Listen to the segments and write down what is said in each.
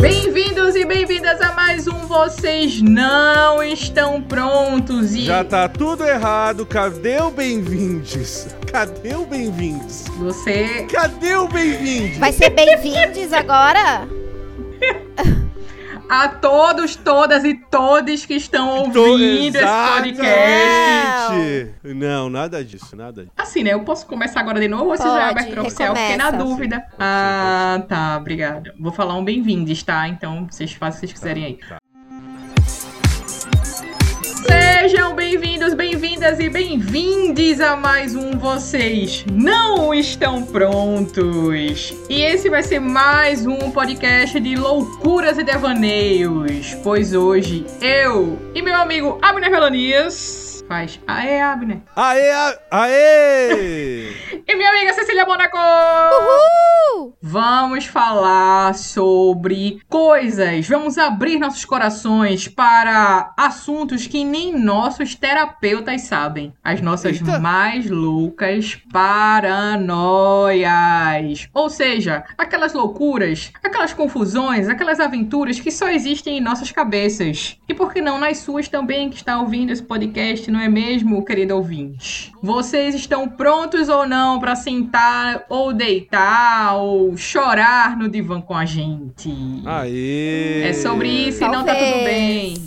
Bem-vindos e bem-vindas a mais um Vocês Não Estão Prontos e Já tá tudo errado. Cadê o bem-vindes? Cadê o bem-vindes? você Cadê o bem-vindes? Vai ser bem-vindos agora? a todos, todas e todes que estão Tô- ouvindo esse podcast. Não, nada disso, nada disso. Assim, né? Eu posso começar agora de novo ou você já é abertura oficial? Fiquei na dúvida. Ah, tá, obrigada. Vou falar um bem-vindos, tá? Então, vocês fazem o que vocês quiserem aí. Tá. Sejam bem-vindos, bem-vindas e bem-vindes a mais um Vocês Não Estão Prontos. E esse vai ser mais um podcast de loucuras e devaneios, pois hoje eu e meu amigo Abner Melanias faz Aê, Abner. Aê, aê! E minha amiga Cecília Monaco. Uhul! Vamos falar sobre coisas. Vamos abrir nossos corações para assuntos que nem nossos terapeutas sabem. As nossas Eita. mais loucas paranoias. Ou seja, aquelas loucuras, aquelas confusões, aquelas aventuras que só existem em nossas cabeças. E por que não nas suas também que está ouvindo esse podcast, não é mesmo, querido ouvinte? Vocês estão prontos ou não para sentar ou deitar ou chorar no divã com a gente? Aê! É sobre isso e não tá tudo Talvez. bem.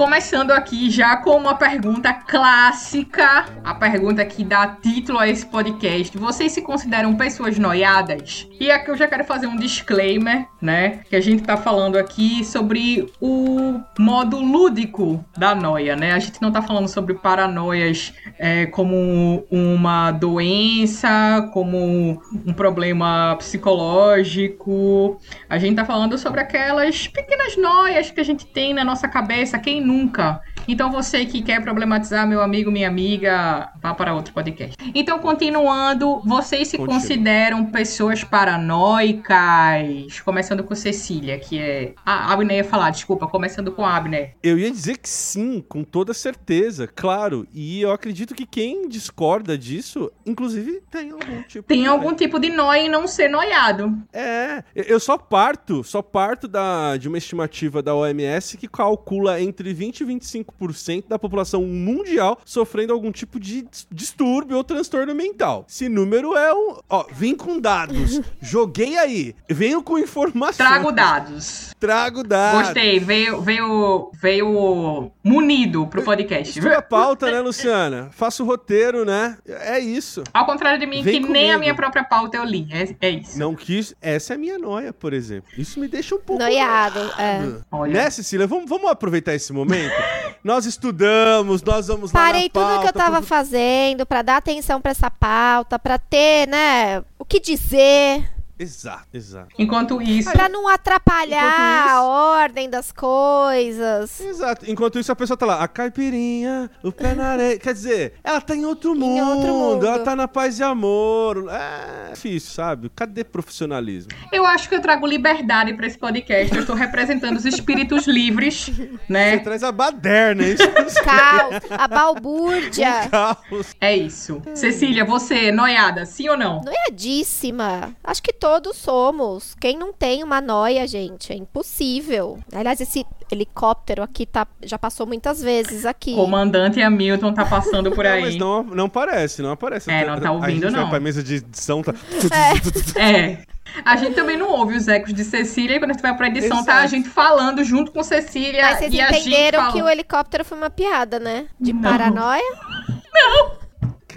Começando aqui já com uma pergunta clássica, a pergunta que dá título a esse podcast. Vocês se consideram pessoas noiadas? E aqui eu já quero fazer um disclaimer, né? Que a gente tá falando aqui sobre o modo lúdico da noia, né? A gente não tá falando sobre paranoias é, como uma doença, como um problema psicológico. A gente tá falando sobre aquelas pequenas noias que a gente tem na nossa cabeça, quem nunca? Então você que quer problematizar, meu amigo, minha amiga, vá para outro podcast. Então, continuando, vocês se Continua. consideram pessoas paranoicas? Começando com Cecília, que é. Ah, Abner ia falar, desculpa, começando com Abner. Eu ia dizer que sim, com toda certeza, claro. E eu acredito que quem discorda disso, inclusive, tem algum tipo Tem de- algum tipo de noia em não ser noiado. É, eu só parto, só parto da, de uma estimativa da OMS que calcula entre 20 e 25% da população mundial sofrendo algum tipo de dis- distúrbio ou transtorno mental. Esse número é um. Ó, vim com dados. joguei aí. Venho com informações. Trago dados. Trago dados. Gostei, veio, veio, veio munido pro podcast. Estuda a pauta, né, Luciana? Faço o roteiro, né? É isso. Ao contrário de mim, Vem que nem a comigo. minha própria pauta eu li. É, é isso. Não quis. Essa é a minha noia, por exemplo. Isso me deixa um pouco. Noiado, é. Olha. Né, Cecília? Vamos, vamos aproveitar esse momento? nós estudamos, nós vamos lá Parei tudo que eu tava pro- fazendo pra dar atenção pra essa pauta, pra ter, né, o que dizer, Exato, exato. Enquanto isso, pra não atrapalhar isso- a ordem das coisas. Exato. Enquanto isso, a pessoa tá lá, a caipirinha, o pé na areia. Quer dizer, ela tá em outro mundo. Em outro mundo. Ela tá na paz e amor. É difícil, sabe? Cadê profissionalismo? eu acho que eu trago liberdade pra esse podcast. Eu estou representando os espíritos livres, Você né? traz a baderna, isso. Caos, a balbúrdia. Caos. É isso. Cecília, você, noiada, sim ou não? Noiadíssima. Acho que todos somos. Quem não tem uma noia, gente? É impossível. Aliás, esse helicóptero aqui tá, já passou muitas vezes aqui. Comandante Hamilton tá passando por Não, aí. mas não, não parece, não aparece. É, não tá ouvindo, a gente não. vai pra mesa de edição, tá... É. A gente também não ouve os ecos de Cecília e quando a gente vai pra edição, tá a Exato. gente falando junto com Cecília Mas vocês e a gente entenderam que o helicóptero foi uma piada, né? De Não. paranoia?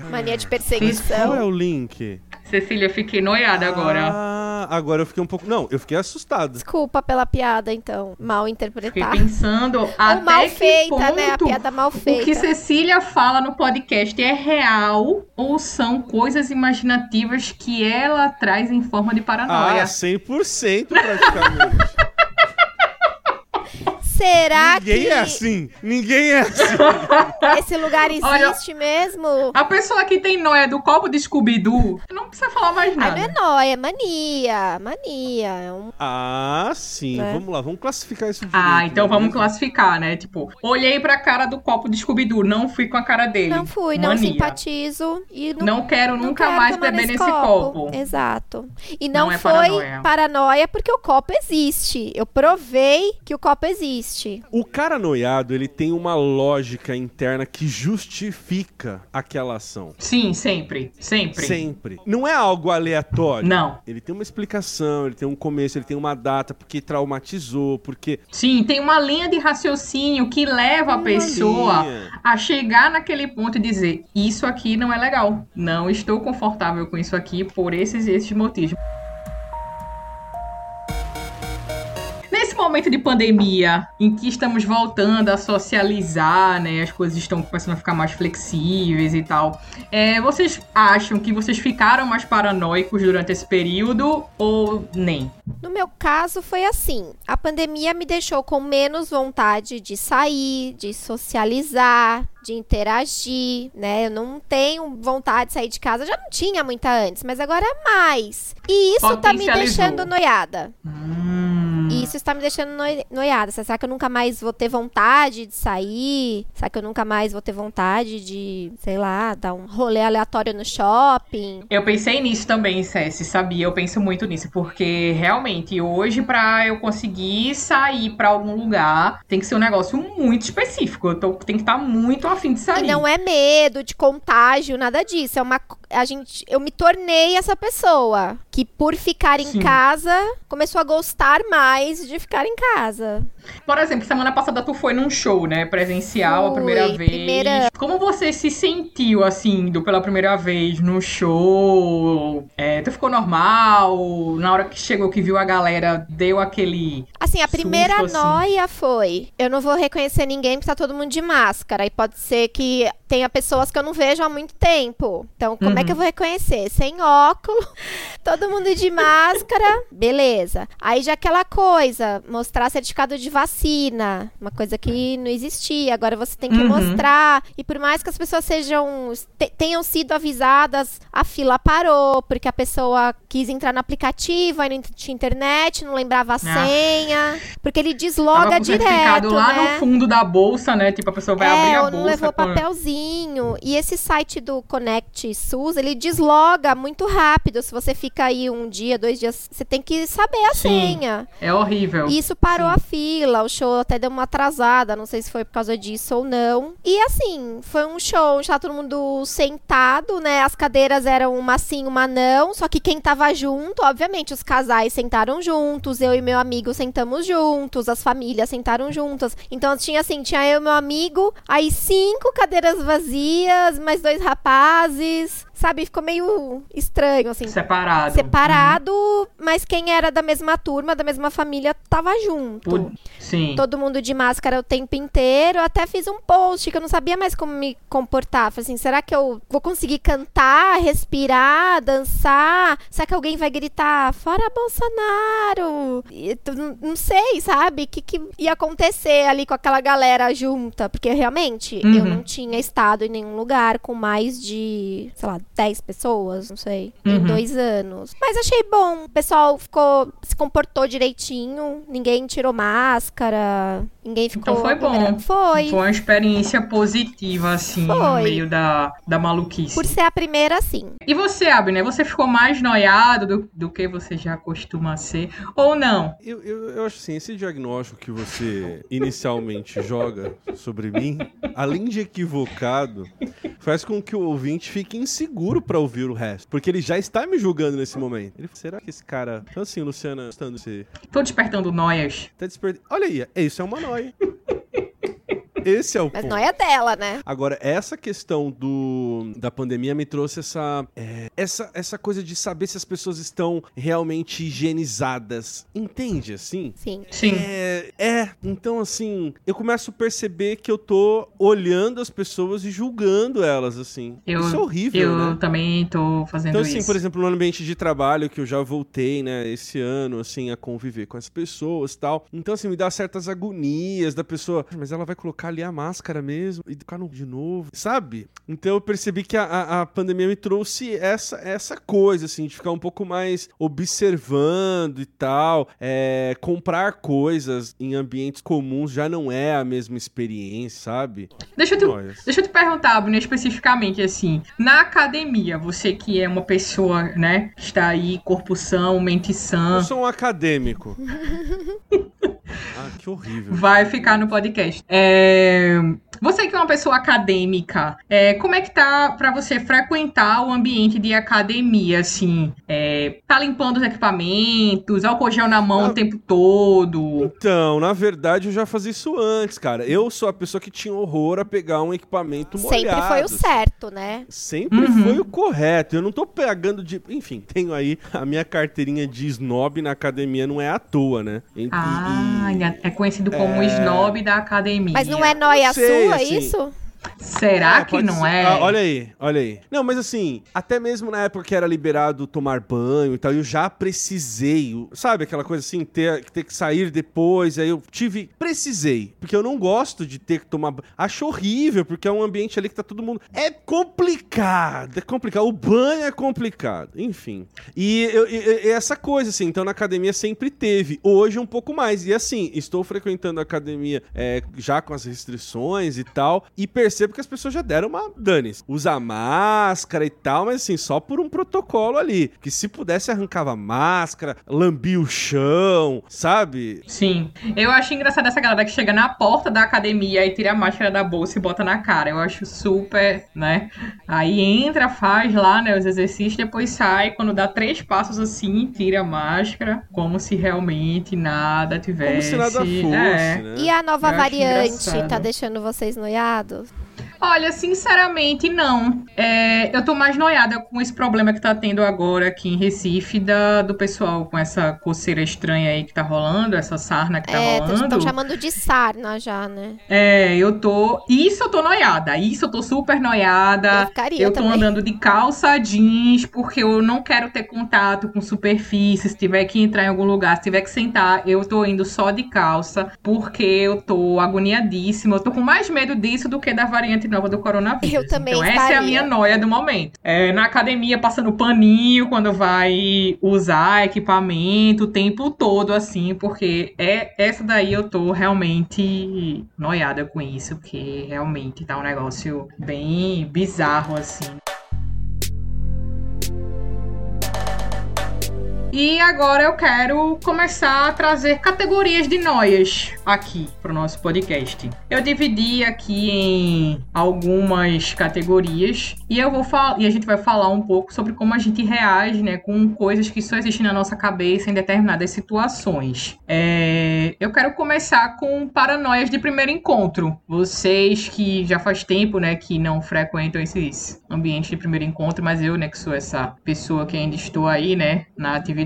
Mania de Qual é perseguição. o link? Cecília, fiquei noiada agora. Ah, agora eu fiquei um pouco... Não, eu fiquei assustado. Desculpa pela piada, então. Mal Fiquei interpretada. pensando até Ou mal que feita, ponto né? A piada mal o que feita. Cecília fala no podcast é real ou são coisas imaginativas que ela traz em forma de Ah, paranoia. 100% praticamente. Será Ninguém que é assim. Ninguém é assim. esse lugar Olha- existe mesmo? A pessoa que tem noia do copo de Scooby-Doo não precisa falar mais Ai, não é nada. nóia, é mania. Mania. É um... ah, sim. É. Vamos lá, vamos classificar isso direito. Ah, então né? vamos classificar, né? Tipo, olhei pra cara do copo de Scooby-Doo, não fui com a cara dele. Não fui, não Mania. simpatizo e não Não quero não nunca quero mais beber nesse copo. Exato. E Não não, é foi paranoia. paranoia. porque o copo existe. Eu provei que o copo existe. O cara noiado, ele tem uma lógica interna que justifica aquela ação. Sim, sempre. Sempre. Sempre. Não é algo aleatório. Não. Ele tem uma explicação, ele tem um começo, ele tem uma data, porque traumatizou, porque. Sim, tem uma linha de raciocínio que leva a pessoa linha. a chegar naquele ponto e dizer: Isso aqui não é legal. Não estou confortável com isso aqui por esses e esses motivos. Nesse momento de pandemia, em que estamos voltando a socializar, né? As coisas estão começando a ficar mais flexíveis e tal. é, vocês acham que vocês ficaram mais paranoicos durante esse período ou nem? No meu caso, foi assim: a pandemia me deixou com menos vontade de sair, de socializar, de interagir, né? Eu não tenho vontade de sair de casa, já não tinha muita antes, mas agora é mais. E isso tá me Potencializou. deixando noiada. Hum, isso está me deixando noi- noiada. Será que eu nunca mais vou ter vontade de sair? Será que eu nunca mais vou ter vontade de, sei lá, dar um rolê aleatório no shopping? Eu pensei nisso também, Cessi, sabia? Eu penso muito nisso, porque realmente hoje, pra eu conseguir sair pra algum lugar, tem que ser um negócio muito específico. Eu tô, tem que estar muito afim de sair. E não é medo de contágio, nada disso. É uma a gente, eu me tornei essa pessoa que por ficar em Sim. casa começou a gostar mais de ficar em casa. Por exemplo, semana passada tu foi num show, né? Presencial, a primeira vez. primeira- Como você se sentiu, assim, indo pela primeira vez no show? É, tu ficou normal? Na hora que chegou, que viu a galera, deu aquele... Assim, a Susto, primeira assim. noia foi: eu não vou reconhecer ninguém porque tá todo mundo de máscara. E pode ser que tenha pessoas que eu não vejo há muito tempo. Então, como é Uhum. que eu vou reconhecer? Sem óculos, todo mundo de máscara, beleza. Aí já aquela coisa, mostrar certificado de vacina, uma coisa que não existia. Agora você tem que Uhum. mostrar. E por mais que as pessoas sejam te- tenham sido avisadas, a fila parou porque a pessoa quis entrar no aplicativo, aí não tinha internet, não lembrava a Ah. senha, porque ele Tava desloga com o certificado direto, lá né? no fundo da bolsa, né? Tipo, a pessoa vai abrir é, a ou não bolsa. levou com- papelzinho. E esse site do Connect SUS, ele desloga muito rápido. Se você fica aí um dia, dois dias, você tem que saber a Sim. senha. É horrível. E isso parou Sim. a fila, o show até deu uma atrasada, não sei se foi por causa disso ou não. E assim, foi um show, já todo mundo sentado, né? As cadeiras eram uma sim, uma não, só que quem tava junto, obviamente, os casais sentaram juntos, eu e meu amigo sentamos juntos, as famílias sentaram juntas. Então tinha assim, tinha eu e meu amigo, aí cinco cadeiras vazias, mais dois rapazes, sabe? Ficou meio estranho, assim Separado. separado, mas quem era da mesma turma, da mesma família, tava junto. Sim. Todo mundo de máscara o tempo inteiro. Eu até fiz um post que eu não sabia mais como me comportar. Falei assim, será que eu vou conseguir cantar, respirar, dançar? Será que alguém vai gritar, fora Bolsonaro? E tu- não- sei, sabe? O que, que ia acontecer ali com aquela galera junta? Porque realmente eu Uhum. não tinha estado em nenhum lugar com mais de, sei lá, 10 pessoas, não sei, em Uhum. dois anos. Mas achei bom. O pessoal ficou, se comportou direitinho, ninguém tirou máscara, ninguém ficou. Então foi bom. Foi. Foi uma experiência positiva, assim, no Foi. meio da, da maluquice. Por ser a primeira, sim. E você, Abner, você ficou mais noiado do, do que você já costuma ser? Ou não? Eu, eu, eu acho assim, esse diagnóstico que você inicialmente joga sobre mim, além de equivocado, faz com que o ouvinte fique inseguro pra ouvir o resto. Porque ele já está me julgando nesse momento. Ele, será que esse cara. Então, assim, Luciana, estando você. Tô despertando noias. Tá desper... Olha aí, isso é uma noia. Esse é o Mas ponto. não é dela, né? Agora, essa questão do, da pandemia me trouxe essa, é, essa, essa coisa de saber se as pessoas estão realmente higienizadas. Entende, assim? Sim. Sim. É, é, então assim, eu começo a perceber que eu tô olhando as pessoas e julgando elas, assim. Eu, Isso é horrível, eu né? também tô fazendo Então, assim, isso. por exemplo, no ambiente de trabalho, que eu já voltei, né, esse ano, assim, a conviver com as pessoas e tal. Então, assim, me dá certas agonias da pessoa. Mas ela vai colocar ali a máscara mesmo e ficar de novo, sabe? Então eu percebi que a, a- a pandemia me trouxe essa, essa coisa, assim, de ficar um pouco mais observando e tal. É, comprar coisas em ambientes comuns já não é a mesma experiência, sabe? Deixa eu te, Olha, Deixa eu te perguntar, Bruno, especificamente assim, na academia, você que é uma pessoa, né, que está aí, corpo são, mente sã, Eu sou um acadêmico. ah, que horrível. vai ficar no podcast. É, Você que é uma pessoa acadêmica, é, como é que tá pra você frequentar o ambiente de academia, assim? É, tá limpando os equipamentos, álcool gel na mão Ah. o tempo todo? Então, na verdade, eu já fazia isso antes, cara. Eu sou a pessoa que tinha horror a pegar um equipamento molhado. Sempre foi o assim. certo, né? Sempre Uhum. foi o correto. Eu não tô pegando de. Enfim, tenho aí a minha carteirinha de snob na academia, não é à toa, né? E- Ah, e- é conhecido como É. snob da academia. Mas não é noia Eu sua assim. isso? Será É, que não ser. é? Ah, olha aí, olha aí. Não, mas assim, até mesmo na época que era liberado tomar banho e tal, eu já precisei, sabe aquela coisa assim, ter, ter que sair depois, aí eu tive, precisei, porque eu não gosto de ter que tomar banho. Acho horrível, porque é um ambiente ali que tá todo mundo... É complicado, é complicado. O banho é complicado, enfim. E, eu- e- e essa coisa, assim, então na academia sempre teve, hoje um pouco mais. E assim, estou frequentando a academia é, já com as restrições e tal, e percebo que as pessoas já deram uma dane Usa máscara e tal, mas assim, só por um protocolo ali. Que se pudesse arrancava a máscara, lambia o chão, sabe? Sim. Eu acho engraçado essa galera que chega na porta da academia e tira a máscara da bolsa e bota na cara. Eu acho super, né? Aí entra, faz lá, né, os exercícios, depois sai, quando dá três passos assim, tira a máscara, como se realmente nada tivesse. Como se nada fosse, É. né? E a nova variante engraçado. tá deixando vocês noiados? Olha, sinceramente, não. É, eu tô mais noiada com esse problema que tá tendo agora aqui em Recife, da, do pessoal com essa coceira estranha aí que tá rolando, essa sarna que tá é, rolando. estão chamando de sarna já, né? É, eu tô. Isso eu tô noiada. Isso eu tô super Eu noiada. ficaria Eu tô também. andando de calça jeans, porque eu não quero ter contato com superfície. Se tiver que entrar em algum lugar, se tiver que sentar, eu tô indo só de calça, porque eu tô agoniadíssima. Eu tô com mais medo disso do que da variante nova do coronavírus. Eu também Então, essa é a minha noia do momento. É, na academia, passando paninho quando vai usar equipamento o tempo todo, assim, porque é essa daí eu tô realmente noiada com isso, porque realmente tá um negócio bem bizarro, assim. E agora eu quero começar a trazer categorias de noias aqui pro nosso podcast. Eu dividi aqui em algumas categorias e eu vou e a gente vai falar um pouco sobre como a gente reage, né, com coisas que só existem na nossa cabeça em determinadas situações. É, eu quero começar com paranoias de primeiro encontro. Vocês que já faz tempo, né, que não frequentam esses ambientes de primeiro encontro, mas eu, né, que sou essa pessoa que ainda estou aí, né, na atividade.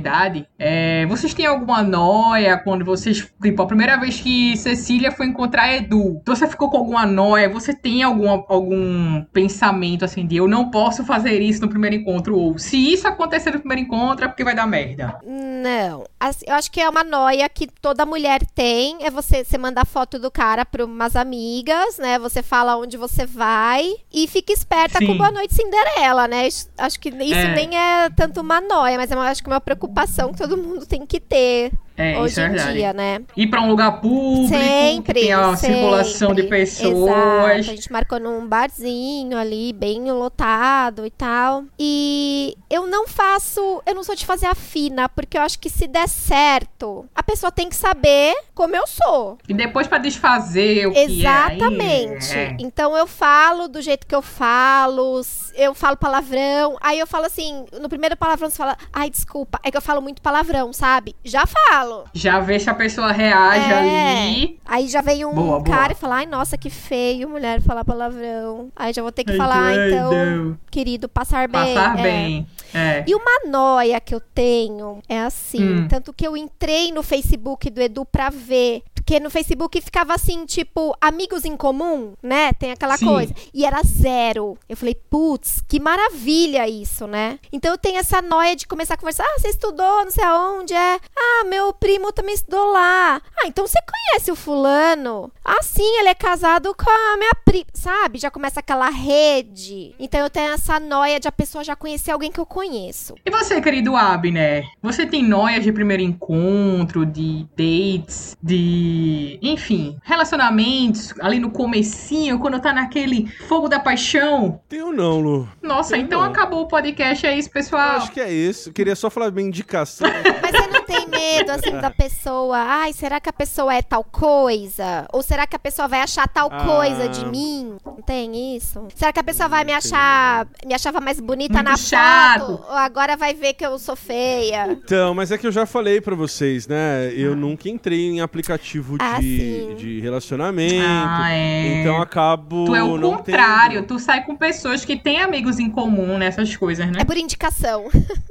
É, vocês têm alguma noia quando vocês, tipo, a primeira vez que Cecília foi encontrar Edu, então você ficou com alguma noia? Você tem algum, algum pensamento assim de eu não posso fazer isso no primeiro encontro? Ou se isso acontecer no primeiro encontro é porque vai dar merda? Não. Assim, eu acho que é uma noia que toda mulher tem. É você, você mandar foto do cara para umas amigas, né? Você fala onde você vai e fica esperta Sim. com Boa Noite Cinderela, né? Acho que isso É. nem é tanto uma noia, mas é uma, acho que é uma preocupação que todo mundo tem que ter É, isso hoje é em verdade. dia, né? Ir pra um lugar público, Sempre. que tem a sempre. circulação de pessoas. Exato. A gente marcou num barzinho ali, bem lotado e tal. E eu não faço. Eu não sou de fazer a fina, porque eu acho que se der certo, a pessoa tem que saber como eu sou. E depois pra desfazer o que é. aí, Exatamente. é. Então eu falo do jeito que eu falo, eu falo palavrão. Aí eu falo assim, no primeiro palavrão você fala, ai, desculpa, é que eu falo muito palavrão, sabe? Já fala. Falo. Já vê se a pessoa reage É. ali. Aí já veio um Boa, boa. cara e fala, ai, nossa, que feio, mulher, falar palavrão. Aí já vou ter que Ai, falar, ai, então, não. querido, passar bem. Passar É. bem. É. E uma noia que eu tenho é assim, Hum. tanto que eu entrei no Facebook do Edu pra ver, porque no Facebook ficava assim, tipo, amigos em comum, né? Tem aquela Sim. coisa. E era zero. Eu falei, putz, que maravilha isso, né? Então eu tenho essa noia de começar a conversar. Ah, você estudou, não sei aonde é. Ah, meu primo também estudou lá. Ah, então você conhece o fulano? Ah, sim, ele é casado com a minha prima, sabe? Já começa aquela rede. Então eu tenho essa noia de a pessoa já conhecer alguém que eu conheço. E você, querido Abner? Você tem noias de primeiro encontro, de dates, de. Enfim, relacionamentos ali no comecinho, quando tá naquele fogo da paixão? Tenho não, Lu. Nossa, Tem então não. acabou o podcast, é isso, Eu pessoal. acho que é isso. Eu queria só falar minha indicação. Mas você não medo, assim, da pessoa? Ai, será que a pessoa é tal coisa? Ou será que a pessoa vai achar tal Ah. coisa de mim? Não tem isso? Será que a pessoa vai me achar. Me achava mais bonita Muito na chato. foto? Ou agora vai ver que eu sou feia? Então, mas é que eu já falei pra vocês, né? Eu nunca entrei em aplicativo Ah, de, sim. de relacionamento. Ah, é. Então acabo. Tu é o não contrário, tendo. tu sai com pessoas que têm amigos em comum nessas coisas, né? É por indicação.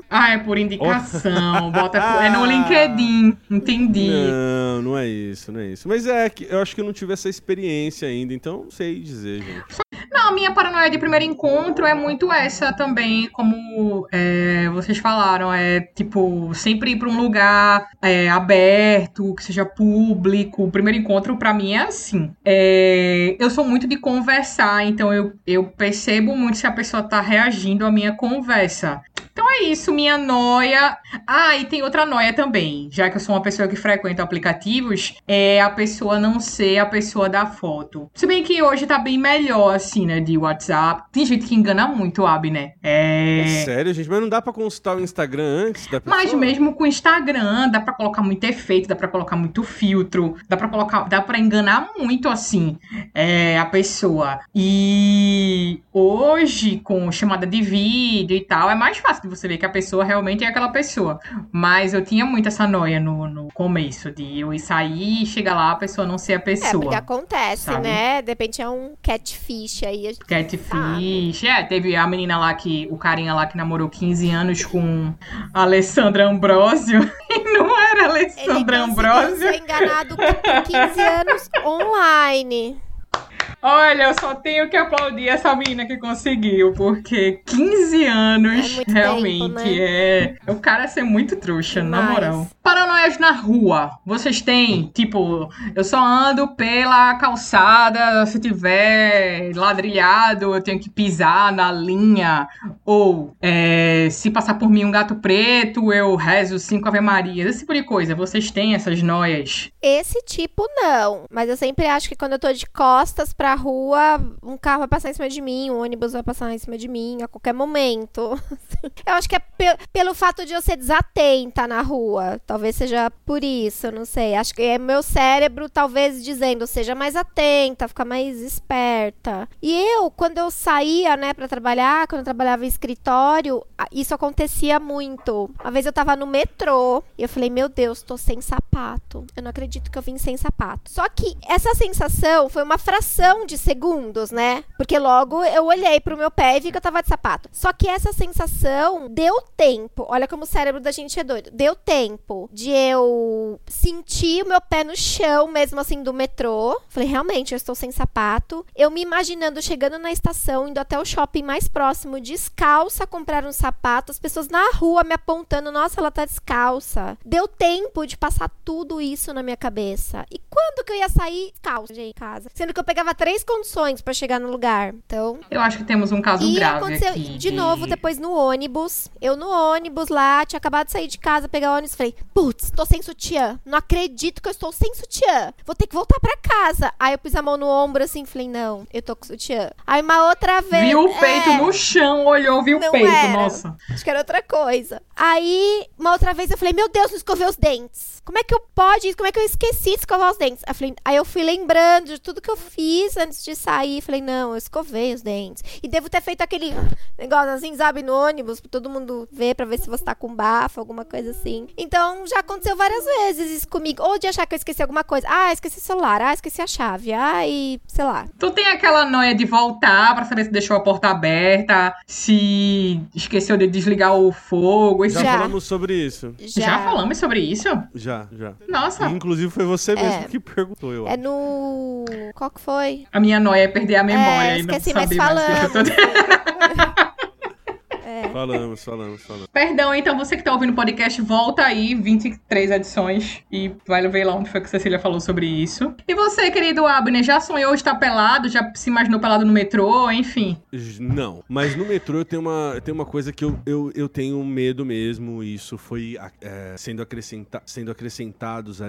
Ah, é por indicação. Bota, é no LinkedIn. Entendi. Não, não é isso, não é isso. Mas é que eu acho que eu não tive essa experiência ainda, então não sei dizer, gente. Não, a minha paranoia de primeiro encontro é muito essa também, como é, vocês falaram, é tipo, sempre ir pra um lugar é, aberto, que seja público. O primeiro encontro pra mim é assim. É, eu sou muito de conversar, então eu, eu percebo muito se a pessoa tá reagindo à minha conversa. É isso, minha noia. Ah, e tem outra noia também. Já que eu sou uma pessoa que frequenta aplicativos, é a pessoa não ser a pessoa da foto. Se bem que hoje tá bem melhor, assim, né, de WhatsApp. Tem gente que engana muito, Ab, né? É. É sério, gente, mas não dá pra consultar o Instagram antes da pessoa? Mas mesmo com o Instagram, dá pra colocar muito efeito, dá pra colocar muito filtro, dá pra colocar, dá para enganar muito assim é, a pessoa. E hoje com chamada de vídeo e tal, é mais fácil de você ver que a pessoa realmente é aquela pessoa. Mas eu tinha muito essa noia no, no começo de eu ir sair e chegar lá a pessoa não ser a É, pessoa. porque acontece, sabe? né? De repente é um catfish aí. gente sabe. Catfish. É, teve a menina lá que. O carinha lá que namorou 15 anos com a Alessandra Ambrosio. E não era Ele Alessandra Ambrosio. ser enganado por 15 anos online. Olha, eu só tenho que aplaudir essa menina que conseguiu, porque 15 anos É realmente tempo, né? é. O cara ser muito trouxa, na moral. Paranoias na rua. Vocês têm? Tipo, eu só ando pela calçada, se tiver ladrilhado, eu tenho que pisar na linha. Ou é, se passar por mim um gato preto, eu rezo cinco Ave Marias. Esse tipo de coisa. Vocês têm essas noias? Esse tipo não. Mas eu sempre acho que quando eu tô de costas pra rua, um carro vai passar em cima de mim, um ônibus vai passar em cima de mim a qualquer momento. eu acho que é pe- pelo fato de eu ser desatenta na rua. Talvez seja por isso, não sei. Acho que é meu cérebro talvez dizendo, seja mais atenta, fica mais esperta. E eu, quando eu saía, né, pra trabalhar, quando eu trabalhava em escritório, isso acontecia muito. Uma vez eu tava no metrô e eu falei, meu Deus, tô sem sapato. Eu não acredito que eu vim sem sapato. Só que essa sensação foi uma fração de segundos, né? Porque logo eu olhei pro meu pé e vi que eu tava de sapato. Só que essa sensação deu tempo. Olha como o cérebro da gente é doido. Deu tempo de eu sentir o meu pé no chão, mesmo assim, do metrô. Falei, realmente, eu estou sem sapato. Eu me imaginando chegando na estação, indo até o shopping mais próximo, descalça, comprar um sapato. As pessoas na rua me apontando, nossa, ela tá descalça. Deu tempo de passar tudo isso na minha cabeça. E quando que eu ia sair calça de casa? Sendo que eu pegava três condições pra chegar no lugar. Então, Eu acho que temos um caso e grave aconteceu aqui. de novo depois no ônibus. Eu no ônibus lá, tinha acabado de sair de casa, pegar o ônibus, falei: "Putz, tô sem sutiã. Não acredito que eu estou sem sutiã. Vou ter que voltar pra casa". Aí eu pus a mão no ombro assim, falei: "Não, eu tô com sutiã". Aí uma outra vez, Viu o peito é, no chão, olhou, viu o peito, era. nossa. Acho que era outra coisa. Aí, uma outra vez eu falei, meu Deus, não escovei os dentes. Como é que eu pode? Como é que eu esqueci de escovar os dentes? Aí, eu falei- aí eu fui lembrando de tudo que eu fiz antes de sair. Falei, não, eu escovei os dentes. E devo ter feito aquele negócio assim, sabe, no ônibus, pra todo mundo ver, pra ver se você tá com bafo, alguma coisa assim. Então, já aconteceu várias vezes isso comigo. Ou de achar que eu esqueci alguma coisa. Ah, esqueci o celular. Ah, esqueci a chave. Ah, e sei lá. Tu tem aquela noia de voltar pra saber se deixou a porta aberta, se esqueceu de desligar o fogo. Já, Já. falamos sobre isso. Já, Já falamos sobre isso? Já, já. Nossa. Inclusive foi você mesmo É. que perguntou, eu É acho. no. Qual que foi? A minha noia é perder a memória é, e não esqueci, mas saber mais o que eu tô falamos. Falamos, falamos, falamos. Perdão, então você que tá ouvindo o podcast, volta aí, 23 edições, e vai ver lá onde foi que a Cecília falou sobre isso. E você, querido Abner, já sonhou estar pelado? Já se imaginou pelado no metrô? Enfim. Não, mas no metrô eu tenho uma, eu tenho uma coisa que eu, eu, eu tenho medo mesmo, e isso foi é, sendo, acrescenta, sendo, acrescentados,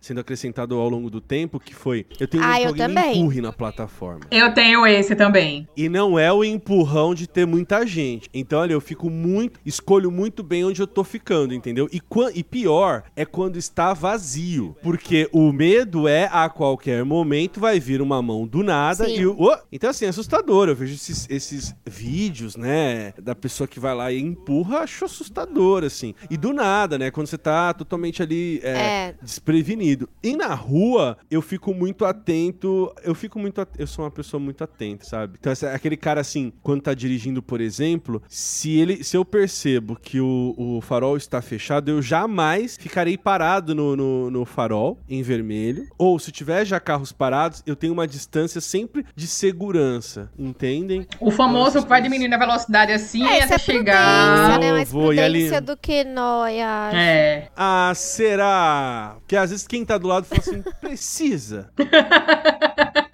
sendo acrescentado ao longo do tempo, que foi, eu tenho Ah, eu também. empurre na plataforma. Eu tenho esse também. E não é o empurrão de ter muita gente. Então, olha, eu fico muito. Escolho muito bem onde eu tô ficando, entendeu? E, e pior é quando está vazio. Porque o medo é a qualquer momento vai vir uma mão do nada Sim. e. o- oh! então, assim, é assustador. Eu vejo esses, esses vídeos, né? Da pessoa que vai lá e empurra, acho assustador, assim. E do nada, né? Quando você tá totalmente ali. é, É. desprevenido. E na rua, eu fico muito atento. Eu fico muito. at- Eu sou uma pessoa muito atenta, sabe? Então, essa- aquele cara assim, quando tá dirigindo, por exemplo, se ele. Se eu percebo que o, o farol está fechado, eu jamais ficarei parado no, no, no farol em vermelho. Ou se tiver já carros parados, eu tenho uma distância sempre de segurança. Entendem? O famoso vai diminuindo a velocidade assim É, até é chegar. né? Mais Vou, e ali- do que noia. É. Ah, será? Porque às vezes quem tá do lado fala assim, precisa.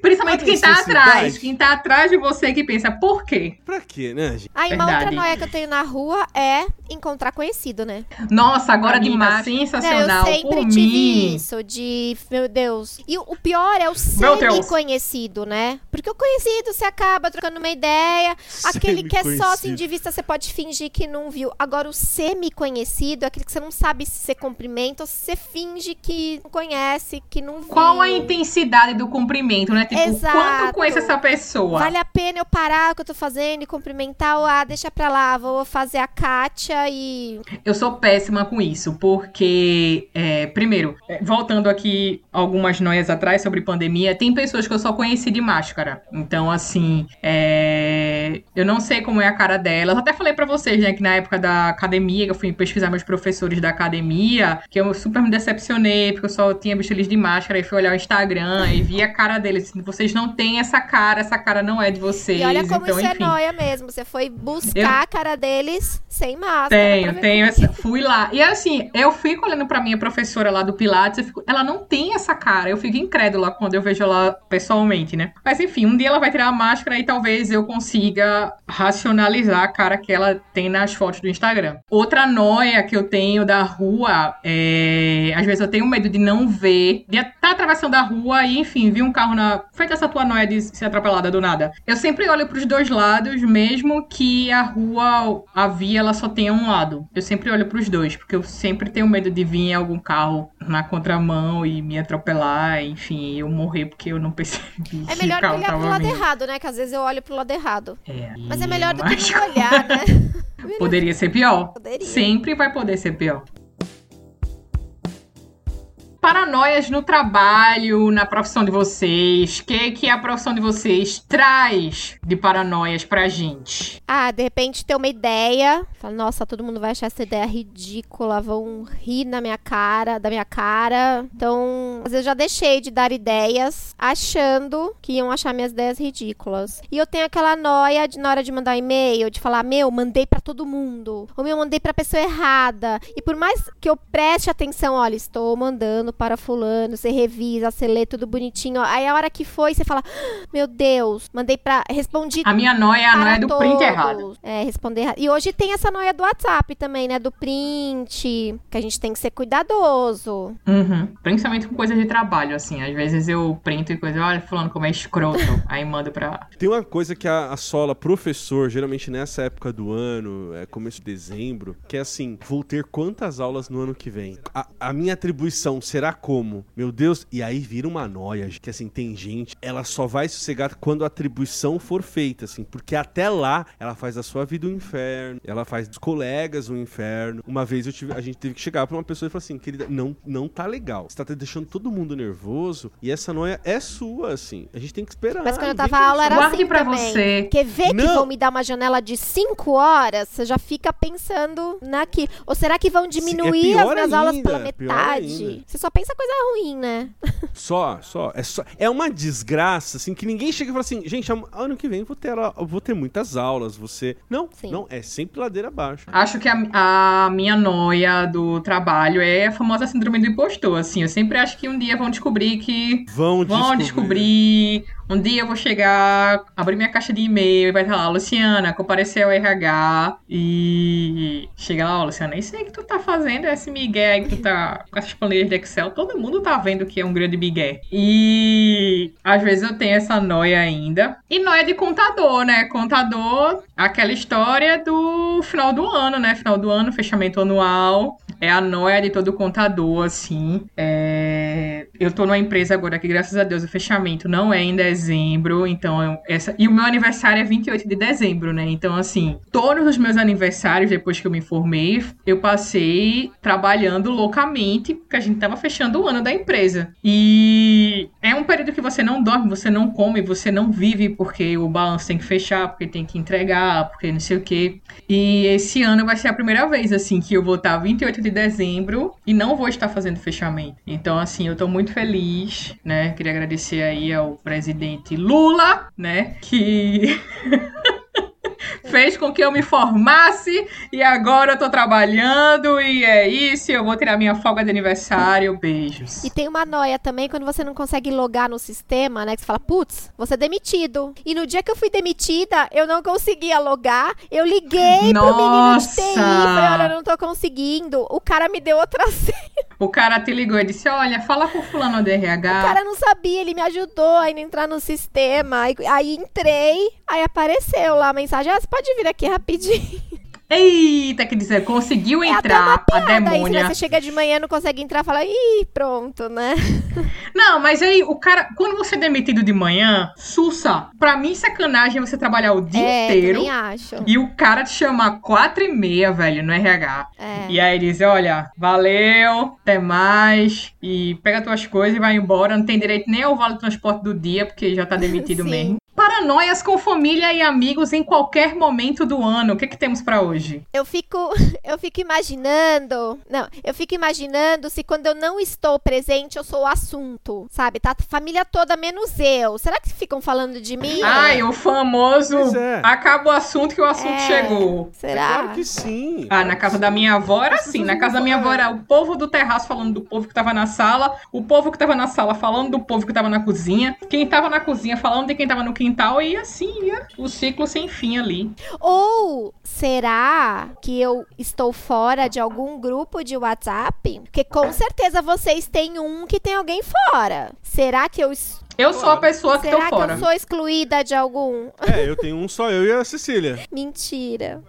Principalmente quem tá atrás. Quem tá atrás de você que pensa, por quê? Pra quê, né, gente? Aí uma Verdade. outra noia que eu tenho na rua é encontrar conhecido, né? Nossa, agora Pra de mim, máscara. Não, Sensacional. eu sempre por tive mim. isso, de. Meu Deus. E o- pior é o semi-conhecido, né? Porque o conhecido você acaba trocando uma ideia. Aquele que é só assim de vista, você pode fingir que não viu. Agora, o semi-conhecido é aquele que você não sabe se você cumprimenta ou se você finge que não conhece, que não viu. Qual a intensidade do cumprimento, né? Tipo, Exato. quanto conheço essa pessoa? Vale a pena eu parar o que eu tô fazendo e cumprimentar ou ah, deixa pra lá, vou fazer a Kátia e. Eu sou péssima com isso, porque, é, primeiro, é, voltando aqui algumas noias atrás sobre pandemia, tem pessoas que eu só conheci de máscara. Então, assim, é, eu não sei como é a cara delas. Até falei pra vocês, né, que na época da academia, que eu fui pesquisar meus professores da academia, que eu super me decepcionei, porque eu só tinha visto eles de máscara, e fui olhar o Instagram e vi a cara deles. Vocês não têm essa cara, essa cara não é de vocês. E olha como então, isso é enfim. nóia mesmo. Você foi buscar Eu- a cara deles sem máscara. Tenho, tenho. Essa, fui lá. E assim, eu fico olhando pra minha professora lá do Pilates, eu fico- ela não tem essa cara. Eu fico incrédula quando eu vejo ela pessoalmente, né? Mas enfim, um dia ela vai tirar a máscara e talvez eu consiga racionalizar a cara que ela tem nas fotos do Instagram. Outra noia que eu tenho da rua é. Às vezes eu tenho medo de não ver, de estar atravessando a rua e, enfim, vi um carro na. Feita essa tua noia de ser atropelada do nada. Eu sempre olho pros dois lados, mesmo que a rua, a via, ela só tenha um lado. Eu sempre olho pros dois, porque eu sempre tenho medo de vir algum carro na contramão e me atropelar, enfim, eu morrer porque eu não percebi. É melhor olhar pro lado errado, né? Que às vezes eu olho pro lado errado. É, Mas é melhor do que não olhar, né? Poderia ser pior. Poderia. Sempre vai poder ser pior. Paranoias no trabalho, na profissão de vocês. O que, que a profissão de vocês traz de paranoias pra gente? Ah, de repente ter uma ideia. Fala, nossa, todo mundo vai achar essa ideia ridícula. Vão rir na minha cara, da minha cara. Então, às vezes eu já deixei de dar ideias achando que iam achar minhas ideias ridículas. E eu tenho aquela noia de, na hora de mandar um e-mail, de falar, meu, mandei pra todo mundo. Ou meu, mandei pra pessoa errada. E por mais que eu preste atenção, olha, estou mandando para fulano, você revisa, você lê tudo bonitinho. Aí a hora que foi, você fala, "Ah, meu Deus, mandei pra. Respondi A minha noia é a noia do print errado. É, responder errado. E hoje tem essa noia do WhatsApp também, né? Do print, que a gente tem que ser cuidadoso. Uhum. Principalmente com coisas de trabalho, assim. Às vezes eu printo e coisa, olha, fulano como é escroto. aí mando pra. Tem uma coisa que a, assola professor, geralmente nessa época do ano, é começo de dezembro, que é assim, vou ter quantas aulas no ano que vem? A, a minha atribuição será Será como? Meu Deus, e aí vira uma noia, que assim, tem gente, ela só vai sossegar quando a atribuição for feita, assim, porque até lá ela faz a sua vida um inferno, ela faz dos colegas um inferno. Uma vez eu tive, a gente teve que chegar pra uma pessoa e falar assim, querida, não, não tá legal. Você tá deixando todo mundo nervoso e essa noia é sua, assim. A gente tem que esperar. Mas quando eu tava aula era Guarde assim pra também. você. Quer ver que Não. vão me dar uma janela de 5 horas? Você já fica pensando naquilo. Ou será que vão diminuir as pior minhas aulas ainda, pela pior metade? Você só pensa coisa ruim, né? Só, só. É, só. é uma desgraça, assim, que ninguém chega e fala assim, gente, ano que vem vou ter, vou ter muitas aulas, você... Não, Sim. não, é sempre ladeira abaixo. Acho que a, a minha noia do trabalho é a famosa síndrome do impostor, assim. Eu sempre acho que um dia vão descobrir que Vão, Vão descobrir. Um dia eu vou chegar, abrir minha caixa de e-mail e vai estar lá, Luciana, comparecer ao RH e chega lá, Luciana, isso aí que tu tá fazendo, esse migué aí que tu tá com essas planilhas de Excel, todo mundo tá vendo que é um grande migué. E às vezes eu tenho essa noia ainda. E noia de contador, né? Contador, aquela história do final do ano, né? Final do ano, fechamento anual. É a noia de todo contador, assim. É... Eu tô numa empresa agora que, graças a Deus, o fechamento não é em dezembro. Então, eu- essa... E o meu aniversário é 28 de dezembro, né? Então, assim, todos os meus aniversários, depois que eu me formei, eu passei trabalhando loucamente, porque a gente tava fechando o ano da empresa. E é um período que você não dorme, você não come, você não vive, porque o balanço tem que fechar, porque tem que entregar, porque não sei o quê. E esse ano vai ser a primeira vez, assim, que eu vou estar 28 de dezembro e não vou estar fazendo fechamento. Então, assim, eu tô muito feliz, né? Queria agradecer aí ao presidente Lula, né? Que. Fez com que eu me formasse e agora eu tô trabalhando e é isso. Eu vou tirar minha folga de aniversário. Beijos. E tem uma noia também quando você não consegue logar no sistema, né? Que você fala, putz, você é demitido. E no dia que eu fui demitida, eu não conseguia logar. Eu liguei pro menino de TI, Nossa! falei, olha, eu não tô conseguindo. O cara me deu outra senha. O cara te ligou e disse: Olha, fala com fulano do RH. O cara não sabia, ele me ajudou a entrar no sistema. Aí, aí entrei, aí apareceu lá a mensagem, você pode vir aqui rapidinho. Eita, quer dizer, conseguiu É entrar uma a demônia. Você chega de manhã, não consegue entrar, fala, ih, pronto, né? Não, mas aí o cara, quando você é demitido de manhã, sussa. Pra mim, sacanagem é você trabalhar o dia é, inteiro também acho. e o cara te chamar quatro e meia, velho, no RH. É. E aí diz, olha, valeu, até mais, e pega tuas coisas e vai embora. Não tem direito nem ao vale transporte do dia, porque já tá demitido mesmo. Paranoias com família e amigos em qualquer momento do ano. O que que temos pra hoje? Eu fico, eu fico imaginando. Não, eu fico imaginando se quando eu não estou presente, eu sou o assunto. Sabe? Tá a família toda menos eu. Será que ficam falando de mim? Ai, o famoso é. acaba o assunto que o assunto É. chegou. Será? Claro que sim. Ah, na casa da minha avó era assim. Na casa da minha avó era o povo do terraço falando do povo que tava na sala, o povo que tava na sala falando do povo que tava na cozinha, quem tava na cozinha falando de quem tava no quintal e assim ia o ciclo sem fim ali. Ou será que eu estou fora de algum grupo de WhatsApp? Porque com certeza vocês têm um que tem alguém fora. Será que eu es- Eu sou a pessoa que será tô que fora. eu sou excluída de algum? É, eu tenho um só, eu e a Cecília. Mentira.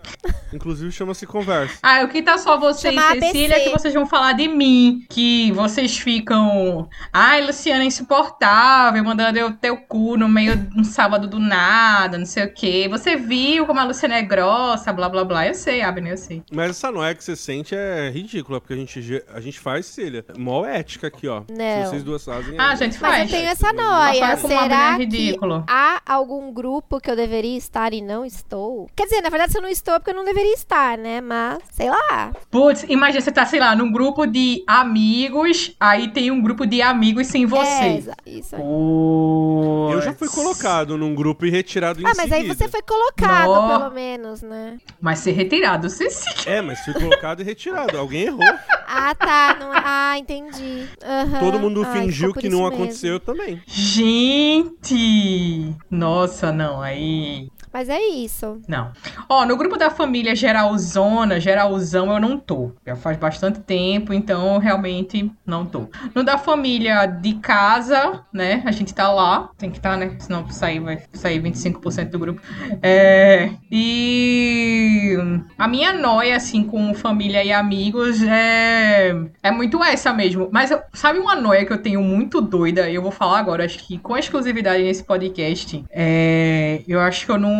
Inclusive chama-se Conversa. Ah, o que tá só você Chamar e Cecília ABC. que vocês vão falar de mim. Que vocês ficam. Ai, Luciana é insuportável, mandando eu ter o cu no meio de um sábado do nada, não sei o quê. Você viu como a Luciana é grossa, blá blá blá. Eu sei, Abner, eu sei. Mas essa noia que você sente é ridícula, porque a gente, ge- a gente faz, Cecília. Mó ética aqui, ó. Não. Se vocês duas fazem. Ah, é- gente, Mas faz. eu tenho essa noia. Uma Será que há algum grupo que eu deveria estar e não estou? Quer dizer, na verdade, se eu não estou é porque eu não deveria estar, né? Mas, sei lá. Putz, imagina você tá, sei lá, num grupo de amigos, aí tem um grupo de amigos sem É, você. exa- isso aí. Putz. Eu já fui colocado num grupo e retirado em Ah, mas aí seguida. você foi colocado, Nó. pelo menos, né? Mas ser retirado, você sim. É, mas fui colocado e retirado. Alguém errou. Ah, tá. Não... Ah, entendi. Aham. Todo mundo Ai, fingiu que não mesmo. aconteceu eu também. Gente! Nossa, não, aí. Mas é isso. Não. Ó, no grupo da família geralzona, geralzão, eu não tô. Já faz bastante tempo, então realmente não tô. No da família de casa, né? A gente tá lá. Tem que estar, tá, né? Senão sair, vai sair 25% do grupo. É. E. A minha noia, assim, com família e amigos é. É muito essa mesmo. Mas sabe uma noia que eu tenho muito doida? Eu vou falar agora, acho que com exclusividade nesse podcast. É. Eu acho que eu não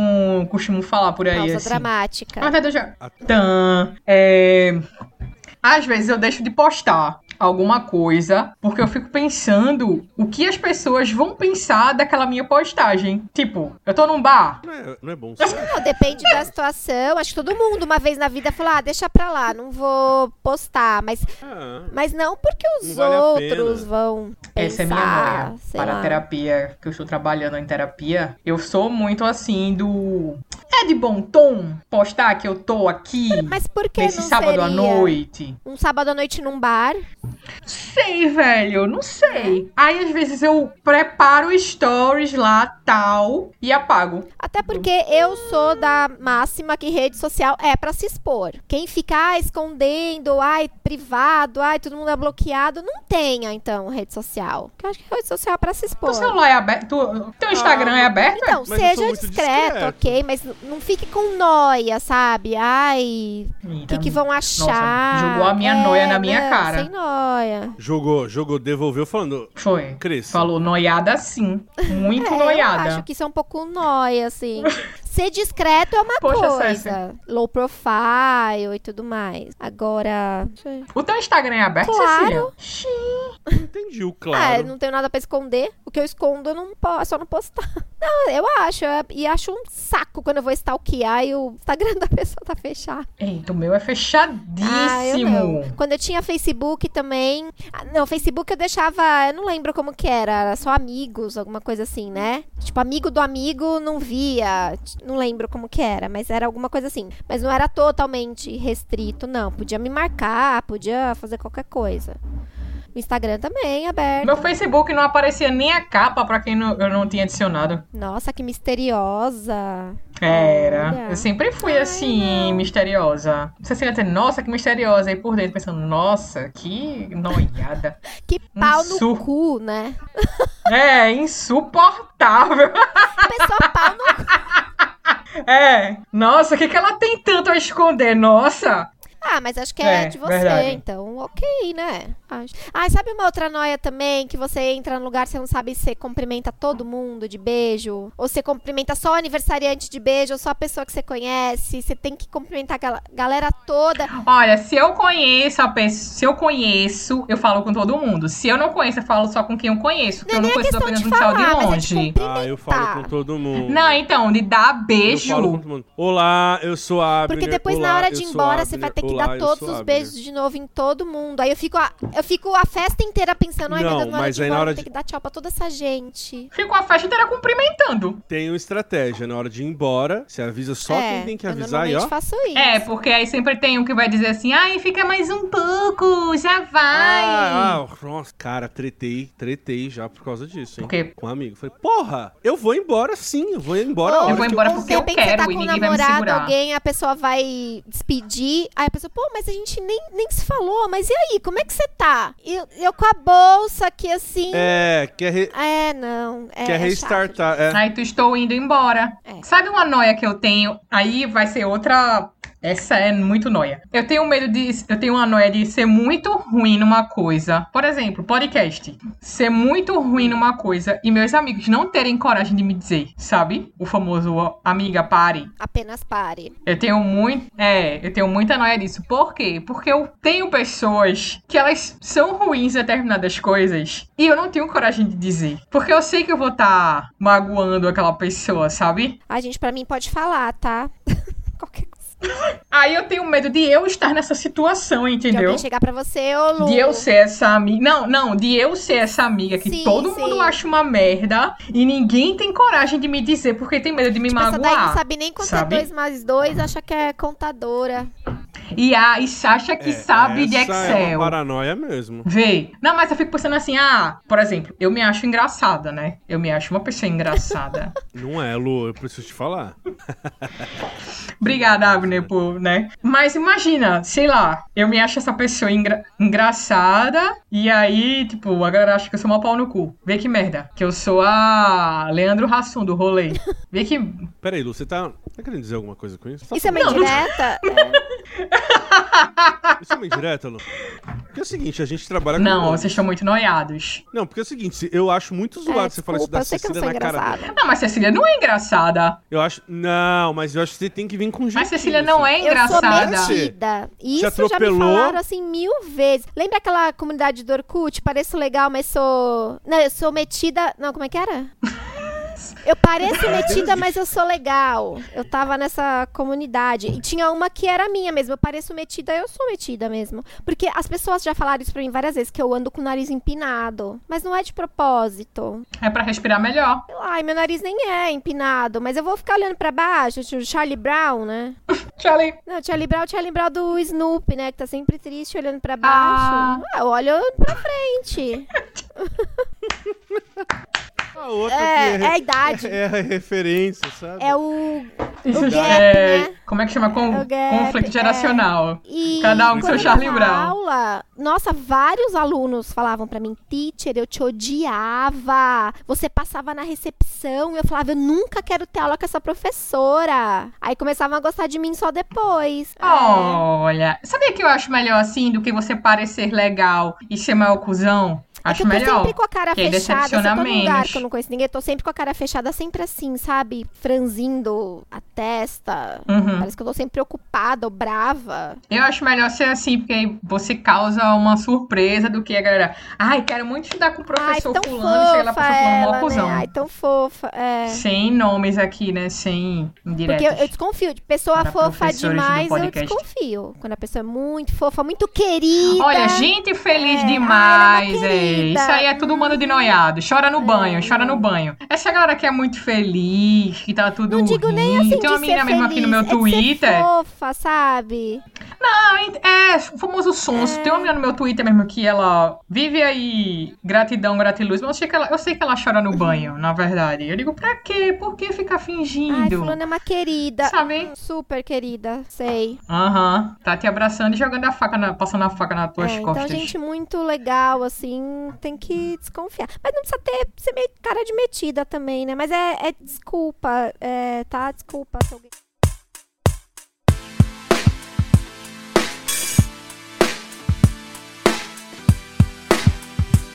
costumo falar por aí. Pausa assim. dramática. Na verdade, eu já. Tan, é... Às vezes eu deixo de postar alguma coisa porque eu fico pensando o que as pessoas vão pensar daquela minha postagem. Tipo, eu tô num bar. Não é, não é bom ser. Não, depende da situação. Acho que todo mundo, uma vez na vida, falou: ah, deixa pra lá, não vou postar. Mas, Ah, mas não porque os Não vale outros vão pensar. Essa é minha noia. Para lá. a terapia, que eu estou trabalhando em terapia, eu sou muito assim do. É de bom tom postar que eu tô aqui Mas por que nesse não sábado à noite? um sábado à noite num bar? Sei, velho, não sei. Aí às vezes eu preparo stories lá, tal, e apago. Até porque eu sou da máxima que rede social é pra se expor. Quem ficar escondendo, ai, privado, ai, todo mundo é bloqueado, não tenha, então, rede social. Porque eu acho que rede social é pra se expor. Teu celular é aberto? Tu- Teu Instagram é aberto? Então, Mas seja discreto, discreto. ok? Mas não fique com noia, sabe? Ai, o que, que vão achar? jogou a minha noia na minha não, cara. Sem noia. Jogou, jogou, devolveu falando. Foi. Cris. Falou noiada sim. Muito É, eu noiada. acho que isso é um pouco noia, assim. Ser discreto é uma Poxa, coisa. Cécia. Low profile e tudo mais. Agora. O teu Instagram é aberto, Claro. Cecília? Entendi o Ah, claro. eu não tenho nada pra esconder. O que eu escondo, eu não posso, é só não postar. Não, eu acho. eu- E acho um saco quando eu vou stalkear e o Instagram da pessoa tá fechado. Eita, o meu é Ah, eu fechadíssimo. não. Quando eu tinha Facebook também. Ah, não, Facebook eu deixava. Eu não lembro como que era. Era só amigos, alguma coisa assim, né? Tipo, amigo do amigo não via. Não lembro como que era, mas era alguma coisa assim. Mas não era totalmente restrito, não. Podia me marcar, podia fazer qualquer coisa. O Instagram também aberto. Meu Facebook não aparecia nem a capa pra quem não- eu não tinha adicionado. Nossa, que misteriosa. Era. Olha. Eu sempre fui Ai, assim, não. misteriosa. Cecília até, nossa, que misteriosa. Aí por dentro pensando, nossa, que noiada. Que pau no Su- cu, né? é, insuportável. Pessoa pau no cu. É. Nossa, o que, que ela tem tanto a esconder? Nossa. Ah, mas acho que é, É, de você, verdade. então ok, né? Acho. Ah, sabe uma outra noia também? Que você entra num lugar, você não sabe se você cumprimenta todo mundo de beijo, ou você cumprimenta só o aniversariante de beijo, ou só a pessoa que você conhece. Você tem que cumprimentar aquela galera toda. Olha, se eu conheço a pessoa, se eu conheço, eu falo com todo mundo. Se eu não conheço, eu falo só com quem eu conheço. Porque Não é eu não a conheço apenas um tchau de falar, é de longe. cumprir- Ah, eu falo com todo mundo. Não, então, de dar Eu falo beijo. com todo mundo. Olá, eu sou a Abner. Porque depois, Olá, na hora de ir embora, Abner. você vai ter que Olá, dar todos os beijos de novo em todo mundo. Aí eu fico a, eu fico a festa inteira pensando, ai meu Não, Deus, na hora mas de ir aí na hora eu tenho de- que dar tchau pra toda essa gente. Fico a festa inteira cumprimentando. Tem uma estratégia. Na hora de ir embora, você avisa só é, quem tem que eu avisar e ó. faço isso. É, porque aí sempre tem um que vai dizer assim, ai, fica mais um pouco, já vai. Ah, ah, nossa, cara, tretei, tretei já por causa disso, hein? Por quê? Com um amigo. Falei, porra, eu vou embora sim, eu vou embora. hora Eu vou que embora Ou porque de eu quero você tá e com um ninguém vai me namorado, segurar. alguém, a pessoa vai despedir, aí a pessoa, pô, mas a gente nem, nem se falou, mas e aí, como é que você tá? Eu, eu com a bolsa aqui assim. É, quer, re- É, não. É, quer é restartar. chato. é. Aí tu estou indo embora. É. Sabe uma noia que eu tenho? Aí vai ser outra. Essa é muito noia. Eu tenho medo de. Eu tenho uma noia de ser muito ruim numa coisa. Por exemplo, podcast. Ser muito ruim numa coisa e meus amigos não terem coragem de me dizer, sabe? O famoso amiga, pare. Apenas pare. Eu tenho muito. É, eu tenho muita noia disso. Por quê? Porque eu tenho pessoas que elas são ruins em determinadas coisas e eu não tenho coragem de dizer. Porque eu sei que eu vou estar magoando aquela pessoa, sabe? A gente, pra mim, pode falar, tá? Aí eu tenho medo de eu estar nessa situação, De entendeu? alguém chegar pra você, ô Lu. De eu ser essa amiga. Não, não, de eu ser essa amiga que Sim, todo sim. mundo acha uma merda e ninguém tem coragem de me dizer porque tem medo de me Tipo, essa daí não magoar. sabe nem quanto sabe? é 2 mais 2, acha que é contadora. E a e Sasha que É, sabe de essa É Excel. uma paranoia mesmo. Vê. Não, mas eu fico pensando assim, ah, por exemplo, eu me acho engraçada, né? Eu me acho uma pessoa engraçada. Não é, Lu, eu preciso te falar. Obrigada, Abner, por, né? Mas imagina, sei lá, eu me acho essa pessoa engra engraçada e aí, tipo, a galera acha que eu sou uma pau no cu. Vê que merda. Que eu sou a Leandro Hassum do rolê. Vê que. Peraí, Lu, você tá, tá querendo dizer alguma coisa com isso? Isso é uma Não, não-? É. Isso é uma indireta, Lu? Porque é o seguinte, a gente trabalha com... Não, vocês estão muito noiados. Não, porque é o seguinte, se- eu acho muito zoado É, você falar isso da Cecília sou na cara engraçada. Não, mas Cecília não é engraçada. Eu acho... Não, mas eu acho que você tem que vir com jeitinho. Mas Cecília não assim. é Eu sou engraçada. metida. Isso já me atropelou? falaram assim mil vezes. Lembra aquela comunidade do Orkut? Pareço legal, mas sou. Não, eu sou metida. Não, como é que era? Eu pareço metida, mas eu sou legal. Eu tava nessa comunidade. E tinha uma que era minha mesmo. Eu pareço metida, eu sou metida mesmo. Porque as pessoas já falaram isso pra mim várias vezes, que eu ando com o nariz empinado. Mas não é de propósito. É pra respirar melhor. E meu nariz nem é empinado. Mas eu vou ficar olhando pra baixo. tipo Charlie Brown, né? Charlie. Não, Charlie Brown, Charlie Brown do Snoopy, né? Que tá sempre triste olhando pra Ah. baixo. Ah, eu olho pra frente. A outra É, que é a idade. É, a referência, sabe? É o. Isso O gap, é. né? Como é que chama? Com... É o gap, Conflito é. geracional. E Cada um com seu eu Charlie Brown. aula, nossa, vários alunos falavam pra mim, teacher, eu te odiava. Você passava na recepção e eu falava, eu nunca quero ter aula com essa professora. Aí começavam a gostar de mim só depois. É. Olha, sabia que eu acho melhor assim do que você parecer legal e ser maior cuzão? É Acho que eu tô melhor. sempre com a cara que fechada. Eu tô num lugar que eu não conheço ninguém, eu tô sempre com a cara fechada, sempre assim, sabe? Franzindo a testa. Uhum. Parece que eu tô sempre preocupada ou brava. Eu acho melhor ser assim, porque aí você causa uma surpresa do que a galera. Ai, quero muito estudar com o Ai, professor tão fulano, chega lá, professor fulano, mó ela, cuzão. né? Ai, tão fofa. É. Sem nomes aqui, né? Sem indiretas. Porque eu, eu desconfio. De pessoa Para fofa demais, eu desconfio. Quando a pessoa é muito fofa, muito querida. Olha, gente feliz É, demais, ai, é é. Isso aí é tudo mano de noiado. Chora no banho, chora no banho. Essa galera que é muito feliz, que tá tudo Não digo nem rindo. assim Tem uma de menina mesmo feliz, aqui no meu é de ser Twitter. fofa, sabe? Não, é o famoso sonso. Tem uma menina no meu Twitter mesmo que ela vive aí gratidão, gratiluz, mas eu sei que ela, eu sei que ela chora no banho, na verdade. Eu digo, pra quê? Por que ficar Ai, fingindo? fulana é uma querida. Sabe? Super querida, sei. Aham. Tá te abraçando e jogando a faca, na, passando a faca nas tuas É, então, costas. gente muito legal, assim, tem que desconfiar. Mas não precisa ter, ser meio cara de metida também, né? Mas é, é desculpa, é, tá? Desculpa se alguém...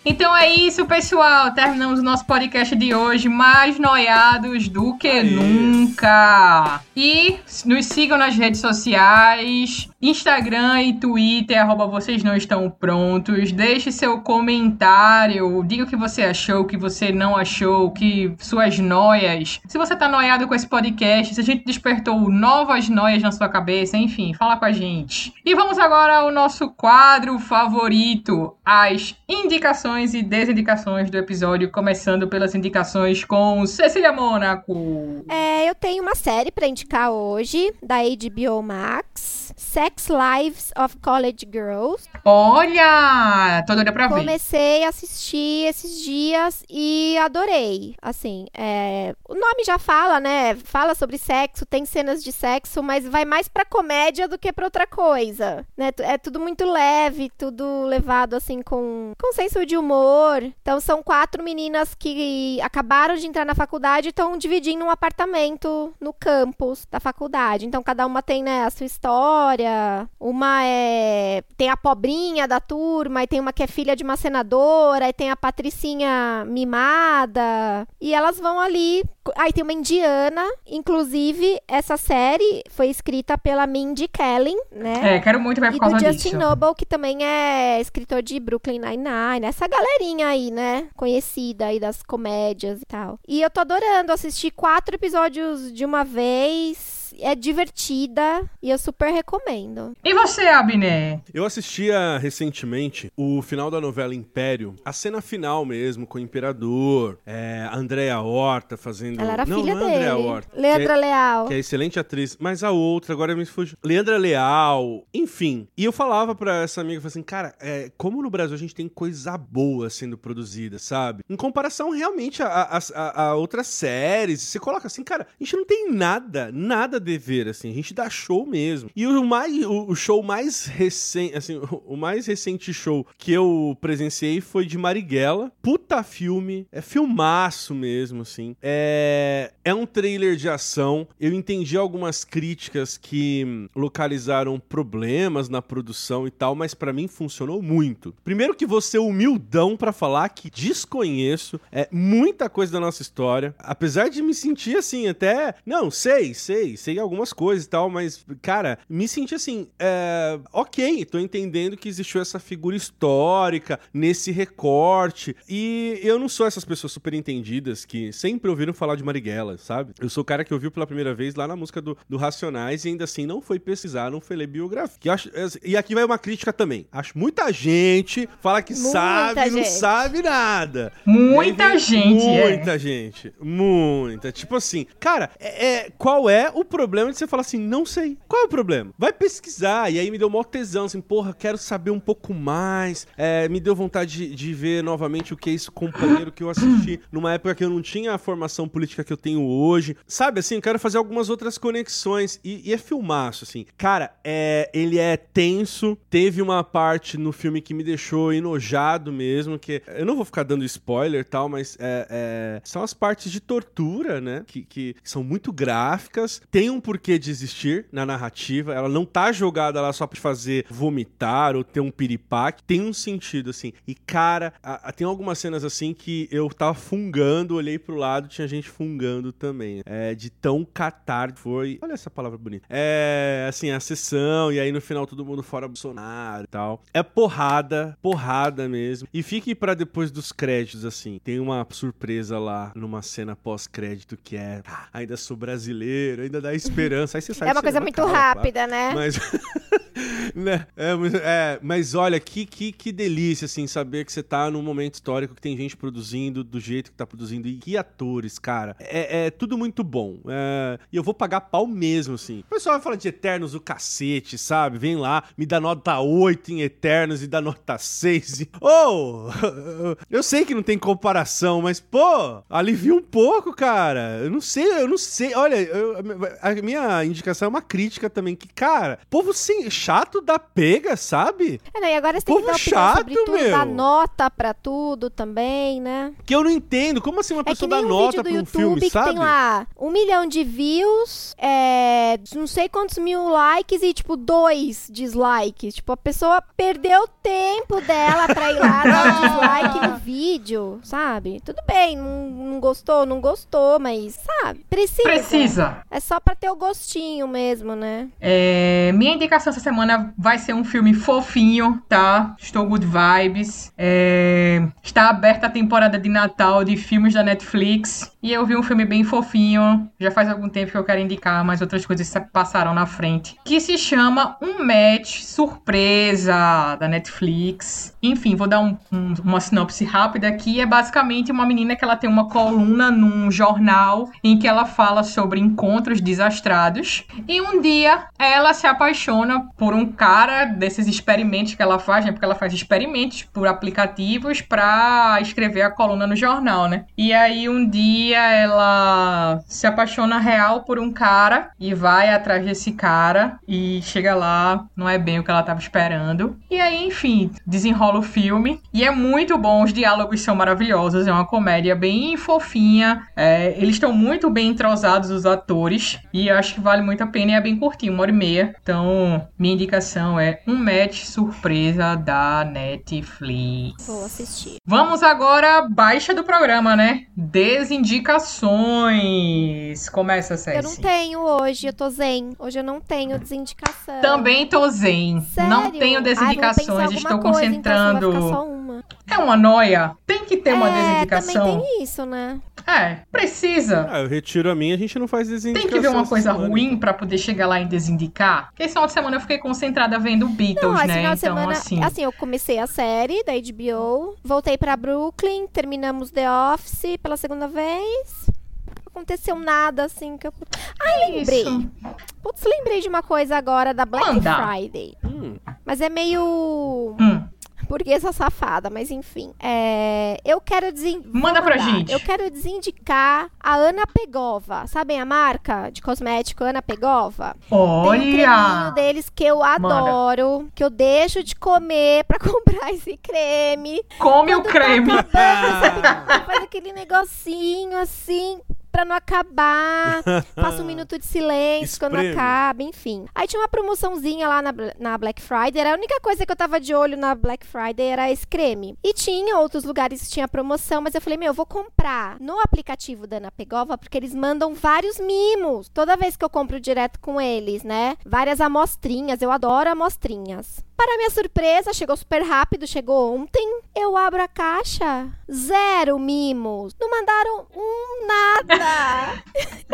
Então é isso, pessoal. Terminamos o nosso podcast de hoje, mais noiados do que Aê. nunca. E nos sigam nas redes sociais, Instagram e Twitter, arroba vocês não estão prontos. Deixe seu comentário, diga o que você achou, o que você não achou, que suas noias. Se você tá noiado com esse podcast, se a gente despertou novas noias na sua cabeça, enfim, fala com a gente. E vamos agora ao nosso quadro favorito, as indicações e desindicações do episódio, começando pelas indicações com Cecília Mônaco. É, eu tenho uma série pra indicar hoje, da HBO Max. Sex Lives of College Girls. Olha, tô doida pra ver. Comecei a assistir esses dias e adorei. Assim, é, o nome já fala, né? Fala sobre sexo, tem cenas de sexo, mas vai mais pra comédia do que pra outra coisa, né? É tudo muito leve, tudo levado assim com, com senso de humor. Então são quatro meninas que acabaram de entrar na faculdade e estão dividindo um apartamento no campus da faculdade. Então cada uma tem, né, a sua história. Uma é tem a pobrinha da turma, e tem uma que é filha de uma senadora, e tem a patricinha mimada. E elas vão ali. Aí tem uma indiana, inclusive essa série foi escrita pela Mindy Kaling, né? É, quero muito ver por E causa do Justin disso. Noble, que também é escritor de Brooklyn Nine-Nine. Essa galerinha aí, né? Conhecida aí das comédias e tal. E eu tô adorando assistir quatro episódios de uma vez. É divertida e eu super recomendo. E você, Abner? Eu assistia recentemente o final da novela Império, a cena final mesmo, com o Imperador, é, a Andrea Horta fazendo. Ela era não, filha não é dele. Horta. Leandra que Leal. é, que é excelente atriz, mas a outra, agora me fugiu. Leandra Leal, enfim. E eu falava pra essa amiga, eu falei assim, cara, é, como no Brasil a gente tem coisa boa sendo produzida, sabe? Em comparação realmente a, a, a- a outras séries, você coloca assim, cara, a gente não tem nada, nada dever, assim. A gente dá show mesmo. E o, mais, o, show mais recente, assim, o, mais recente show que eu presenciei foi de Marighella. Puta filme. É filmaço mesmo, assim. É, é um trailer de ação. Eu entendi algumas críticas que localizaram problemas na produção e tal, mas para mim funcionou muito. Primeiro que você é humildão para falar que desconheço é muita coisa da nossa história, apesar de me sentir assim até, não, sei, sei, sei algumas coisas e tal, mas cara, me senti assim, é, ok, tô entendendo que existiu essa figura histórica nesse recorte e eu não sou essas pessoas super entendidas que sempre ouviram falar de Marighella, sabe? Eu sou o cara que ouviu pela primeira vez lá na música do, do Racionais e ainda assim não foi pesquisar, não foi ler biografia. Que acho, e aqui vai uma crítica também. Acho muita gente fala que muita sabe e não sabe nada. Muita gente, é. Muita é. gente. Muita. Tipo assim, cara, é, é, qual é o problema de você falar assim, não sei. Qual é o problema? Vai pesquisar. E aí me deu maior tesão, assim, porra, quero saber um pouco mais. É, me deu vontade de, de ver novamente o que é isso, companheiro, que eu assisti numa época que eu não tinha a formação política que eu tenho hoje. Sabe, assim, eu quero fazer algumas outras conexões. E, e é filmaço, assim. Cara, é, ele é tenso. Teve uma parte no filme que me deixou enojado mesmo, que eu não vou ficar dando spoiler e tal, mas é, é, são as partes de tortura, né? Que, que, são muito gráficas. Tem um porquê de existir na narrativa. Ela não tá jogada lá só pra fazer vomitar ou ter um piripaque. Tem um sentido, assim. E, cara, a, a, tem algumas cenas assim que eu tava fungando, olhei pro lado, tinha gente fungando também. É, de tão catar foi. Olha essa palavra bonita. É, assim, a sessão, e aí no final todo mundo fora Bolsonaro e tal. É porrada, porrada mesmo. E fique para depois dos créditos, assim. Tem uma surpresa lá numa cena pós-crédito que é. Ah, ainda sou brasileiro, ainda dá esperança. Aí você sai É uma coisa muito rápida, né? Mas. né? É, é, mas olha, que, que, que delícia, assim, saber que você tá num momento histórico que tem gente produzindo do jeito que tá produzindo. E que atores, cara. É, é tudo muito bom. É, e eu vou pagar pau mesmo, assim. O pessoal vai falar de Eternos o cacete, sabe? Vem lá, me dá nota 8 em Eternos e dá nota 6. E... Oh! Eu sei que não tem comparação, mas, pô, alivia um pouco, cara. Eu não sei, eu não sei. Olha, eu, a minha indicação é uma crítica também, que, cara, povo sim, chato da pega, sabe? É, não, e agora você tem povo que dar chato, sobre tudo, meu. dar nota pra tudo também, né? Que eu não entendo. Como assim uma é pessoa dá um nota pra um YouTube filme, que sabe? tem lá um milhão de views, é, não sei quantos mil likes e, tipo, dois dislikes. Tipo, a pessoa perdeu tempo dela pra ir lá dar dislike no vídeo, sabe? Tudo bem, não, não, gostou, não gostou, mas, sabe? Precisa. Precisa. É só pra ter o gostinho mesmo, né? É, minha indicação essa semana vai ser um filme fofinho, tá? Estou good vibes. É, está aberta a temporada de Natal de filmes da Netflix. E eu vi um filme bem fofinho. Já faz algum tempo que eu quero indicar, mas outras coisas passaram na frente. Que se chama Um Match Surpresa da Netflix. Enfim, vou dar um, um, uma sinopse rápida aqui. É basicamente uma menina que ela tem uma coluna num jornal em que ela fala sobre encontros desastrados. E um dia ela se apaixona por um cara desses experimentos que ela faz, né? Porque ela faz experimentos por aplicativos para escrever a coluna no jornal, né? E aí um dia ela se apaixona real por um cara e vai atrás desse cara e chega lá, não é bem o que ela estava esperando. E aí, enfim, desenrola o filme e é muito bom, os diálogos são maravilhosos, é uma comédia bem fofinha, é, eles estão muito bem entrosados, os atores, e eu acho que vale muito a pena e é bem curtinho, uma hora e meia. Então, minha indicação é um match surpresa da Netflix. Vou assistir. Vamos agora, baixa do programa, né? Desindicação indicações. Começa, Cécia. Eu não tenho hoje, eu tô zen. Hoje eu não tenho desindicação. Também tô zen. Sério? Não tenho desindicações, Ai, estou coisa, concentrando. Então só uma. É uma noia. Tem que ter é, uma desindicação. Também tem isso, né? É, precisa. Ah, eu retiro a minha, a gente não faz desindicação. Tem que ver uma coisa semana, ruim então. para poder chegar lá e desindicar. Porque esse final de semana eu fiquei concentrada vendo Beatles, não, né? Então, semana, assim. Assim, eu comecei a série da HBO, voltei para Brooklyn, terminamos The Office pela segunda vez aconteceu nada assim que eu. Ai, lembrei. Isso. Putz, lembrei de uma coisa agora da Black Friday. Hum. Mas é meio. Hum. Burguesa safada, mas enfim. É, eu quero desen... Manda pra gente. Eu quero desindicar a Ana Pegova. Sabem a marca de cosmético Ana Pegova? Tem um creminho Olha! deles que eu adoro, que eu deixo de comer pra comprar esse creme. Come o Quando tá creme! acabando, sabe? Faz aquele negocinho assim. Pra não acabar, passa um minuto de silêncio quando acaba, enfim. Aí tinha uma promoçãozinha lá na, na Black Friday. Era a única coisa que eu tava de olho na Black Friday era esse creme. E tinha outros lugares que tinha promoção, mas eu falei, meu, eu vou comprar no aplicativo da Ana Pegova, porque eles mandam vários mimos. Toda vez que eu compro direto com eles, né? Várias amostrinhas. Eu adoro amostrinhas. Para minha surpresa, chegou super rápido, chegou ontem. Eu abro a caixa, zero mimos. Não mandaram um nada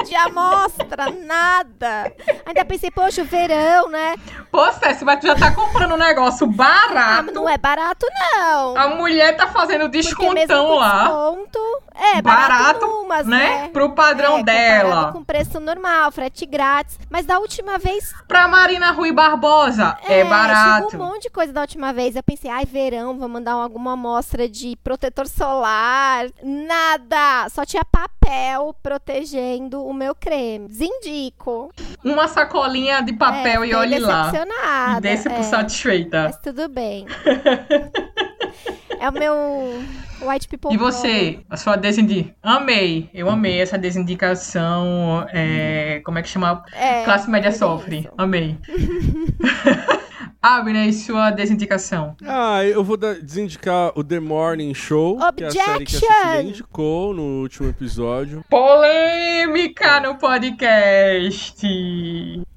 de amostra, nada. Ainda pensei, poxa, o verão, né? Pô, Cécio, mas tu já tá comprando um negócio Ah, barato. mas não é barato, não. A mulher tá fazendo descontão lá. desconto, é barato, Barato, numas, né? né? Pro padrão é, dela. com preço normal, frete grátis. Mas da última vez Pra Marina Rui Barbosa, é, barato. Chegou um monte de coisa da última vez. Eu pensei, ai, verão, vou mandar alguma amostra de protetor solar. Nada! Só tinha papel protegendo o meu creme. Desindico. Uma sacolinha de papel é, e olhe lá. E desce por é, satisfeita. Mas tudo bem. é o meu white people E você, a sua desindicação? Amei, eu amei essa desindicação. é, como é que chama? É, Classe média isso. sofre. Amei. Abner, e sua desindicação? Ah, eu vou dar- desindicar o The Morning Show, que é a série que a Objection! Cecília indicou no último episódio. Polêmica no podcast.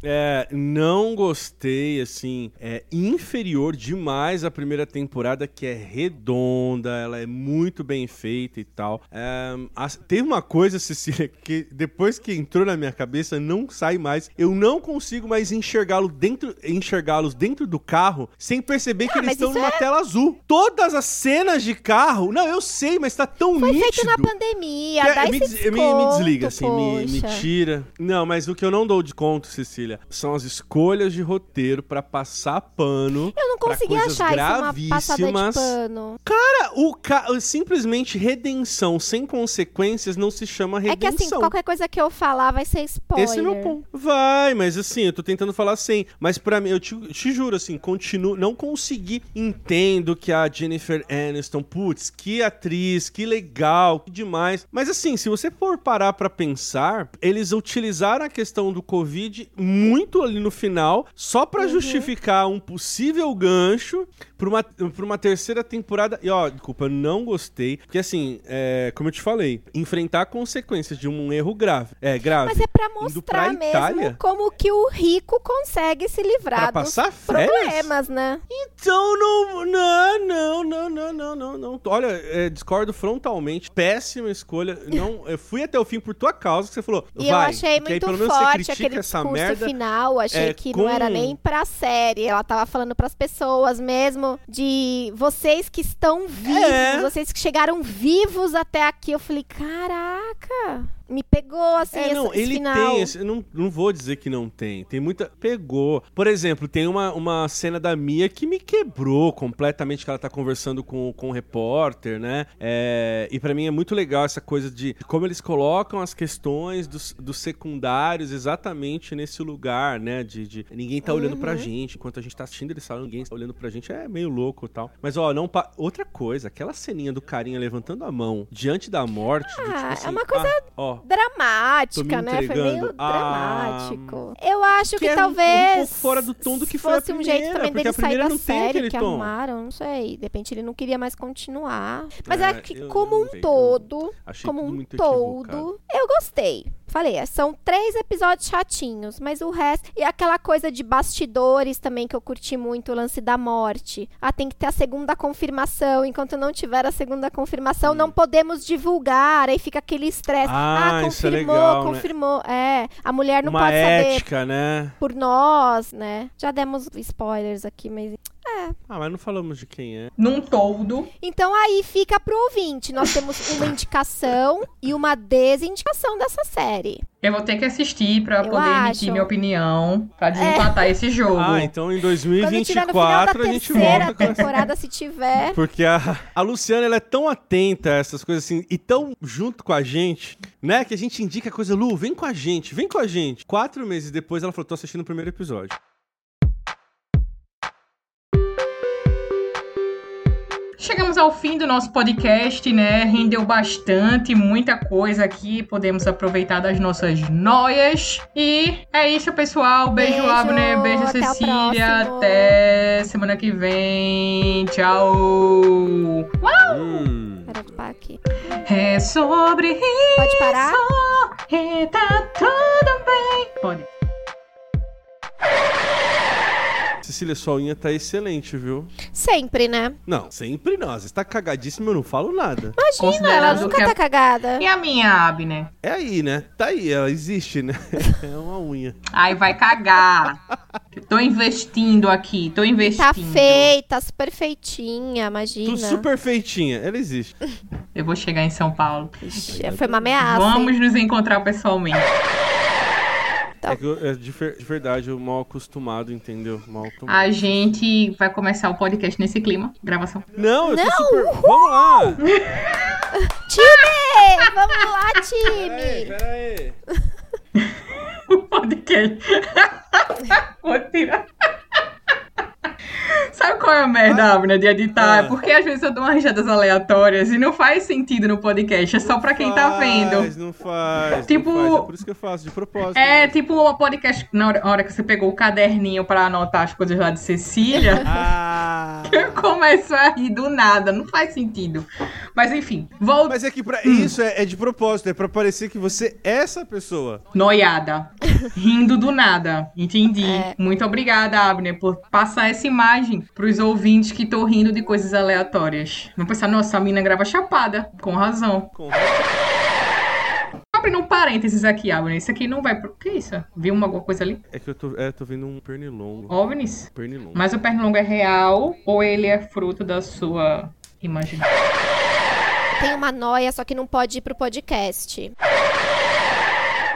É, não gostei, assim, é inferior demais à primeira temporada, que é redonda, ela é muito bem feita e tal. É, as- tem uma coisa, Cecília, que depois que entrou na minha cabeça, não sai mais. Eu não consigo mais enxergá-lo dentro, enxergá-los dentro do carro sem perceber que Ah, eles mas estão isso numa tela azul. Todas as cenas de carro, não, eu sei, mas tá tão Foi nítido. feito na pandemia, Que- dá me, esse des- me- me desliga, assim, me, me poxa. tira. Não, mas o que eu não dou de conto, Cecília, são as escolhas de roteiro pra passar pano. Eu não pra consegui coisas achar isso uma passada de gravíssimas. pano. Cara, o ca... simplesmente redenção sem consequências não se chama É que redenção. assim, qualquer coisa que eu falar vai ser spoiler. Esse é meu ponto. Vai, mas assim, eu tô tentando falar sem. Mas pra mim, eu te, te juro, assim, continuo. Não consegui. Entendo que a Jennifer Aniston, putz, que atriz, que legal, que demais. Mas assim, se você for parar pra pensar, eles utilizaram a questão do Covid muito ali no final, só pra justificar um possível gancho pra uma, pra uma terceira temporada. E ó, desculpa, eu não gostei. Porque assim, é, como eu te falei, enfrentar consequências de um erro grave. É, grave. Mas é pra mostrar pra mesmo Itália? como que o rico consegue se livrar Pra dos passar férias? Problemas, né? Então não, não, não, não, não, não, não. Olha, é, discordo frontalmente. Péssima escolha. Não, eu fui até o fim por tua causa que você falou. E vai. eu achei porque aí, muito pelo menos você forte critica aquele essa merda. final. Achei é, que com- não era nem pra série. Ela tava falando pras pessoas mesmo de vocês que estão vivos, É. vocês que chegaram vivos até aqui. Eu falei, caraca, me pegou assim É, não, ele final. tem, esse- não, não vou dizer que não tem, tem muita, pegou. Por exemplo, tem uma, uma cena da Mia que me quebrou completamente, que ela tá conversando com, com o repórter, né, é, e pra mim é muito legal essa coisa de como eles colocam as questões dos, dos secundários exatamente nesse lugar, né, de, de ninguém tá olhando Uhum. pra gente, enquanto a gente tá assistindo eles falam, ninguém tá olhando pra gente, é meio louco e tal. Mas ó, não, pa- outra coisa, aquela ceninha do carinha levantando a mão diante da morte, do, tipo Ah, é assim, uma coisa ah, ó, dramática, né? Foi meio. Ah, dramático. Eu acho que, que é um- talvez um pouco fora do tom do que foi a fosse um primeira, jeito também dele a sair da série que tom. arrumaram, não sei. De repente ele não queria mais continuar. Mas É, é que como um todo, como um todo, eu gostei. Falei, é, são três episódios chatinhos, mas o resto. E aquela coisa de bastidores também que eu curti muito, o lance da morte. Ah, tem que ter a segunda confirmação. Enquanto não tiver a segunda confirmação, não podemos divulgar. Aí fica aquele estresse. Hum. Ah, Ah, isso é confirmou, legal, né? confirmou. É, a mulher não Uma pode saber ética, né? por nós, né? Já demos spoilers aqui, mas Ah, mas não falamos de quem é. Num todo. Então aí fica pro ouvinte. Nós temos uma indicação e uma desindicação dessa série. Eu vou ter que assistir pra Eu poder acho. emitir minha opinião, pra desempatar esse jogo. Ah, então em Quando tiver no final da 2024 a gente terceira volta essa. temporada, se tiver. Porque a, a Luciana, ela é tão atenta a essas coisas assim, e tão junto com a gente, né? Que a gente indica coisa, Lu, vem com a gente, vem com a gente. Quatro meses depois, ela falou, tô assistindo o primeiro episódio. Chegamos ao fim do nosso podcast, né? Rendeu bastante, muita coisa aqui. Podemos aproveitar das nossas noias. E é isso, pessoal. Beijo, Beijo, Abner. Beijo, até Cecília. Até semana que vem. Tchau. Hum. Parar aqui. É sobre isso. Pode parar? E tá tudo bem. Pode. Cecília, sua unha tá excelente, viu? Sempre, né? Não, sempre não. Você tá cagadíssima, eu não falo nada. Imagina, ela nunca tá cagada. E a minha, Abner? É aí, né? Tá aí, ela existe, né? É uma unha. Ai, vai cagar. tô investindo aqui, tô investindo. Tá feita, super feitinha, imagina. Tudo super feitinha, ela existe. Eu vou chegar em São Paulo. Ixi, Foi uma ameaça. Vamos hein? nos encontrar pessoalmente. É que eu, é de, de verdade, eu mal acostumado, entendeu? Mal acostumado. A gente vai começar o podcast nesse clima, gravação. Não, eu tô Não, super. Vamos lá! Time! Vamos lá, Peraí, time! peraí. O podcast. Vou tirar. Sabe qual é a merda, Abner, de editar? É porque às vezes eu dou umas risadas aleatórias e não faz sentido no podcast, é só pra quem tá vendo. Faz, não faz. Tipo- Não faz. É por isso que eu faço, de propósito. É tipo um podcast, na hora, hora que você pegou o caderninho pra anotar as coisas lá de Cecília. Ah! Eu começo a rir do nada, não faz sentido. Mas enfim, vou Mas é que pra isso é, é de propósito, é pra parecer que você é essa pessoa. noiada, rindo do nada. Entendi. É. Muito obrigada, Abner, por passar essa imagem pros ouvintes que estão rindo de coisas aleatórias. Vão pensar, nossa, a mina grava chapada. Com razão. Com- Abrindo um parênteses aqui, Abner. Isso aqui não vai pro. Que isso? Viu uma, alguma coisa ali? É que eu tô, é, tô vendo um pernilongo. OVNIs? Pernilongo. Mas o pernilongo é real ou ele é fruto da sua imaginação? Tem uma noia, só que não pode ir pro podcast.